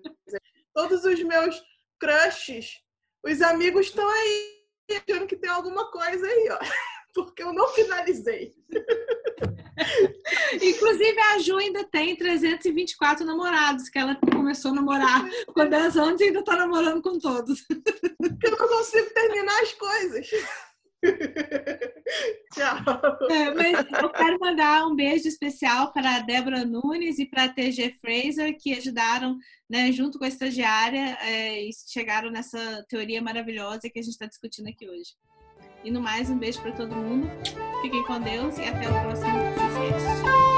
Todos os meus crushes, os amigos estão aí achando que tem alguma coisa aí, ó. Porque eu não finalizei. Inclusive, a Ju ainda tem 324 namorados, que ela começou a namorar com 10 anos e ainda está namorando com todos. Eu não consigo terminar as coisas. Tchau. É, mas eu quero mandar um beijo especial para a Débora Nunes e para a TG Fraser, que ajudaram, né, junto com a estagiária, é, e chegaram nessa teoria maravilhosa que a gente está discutindo aqui hoje. E no mais, um beijo para todo mundo. Fiquem com Deus e até o próximo podcast.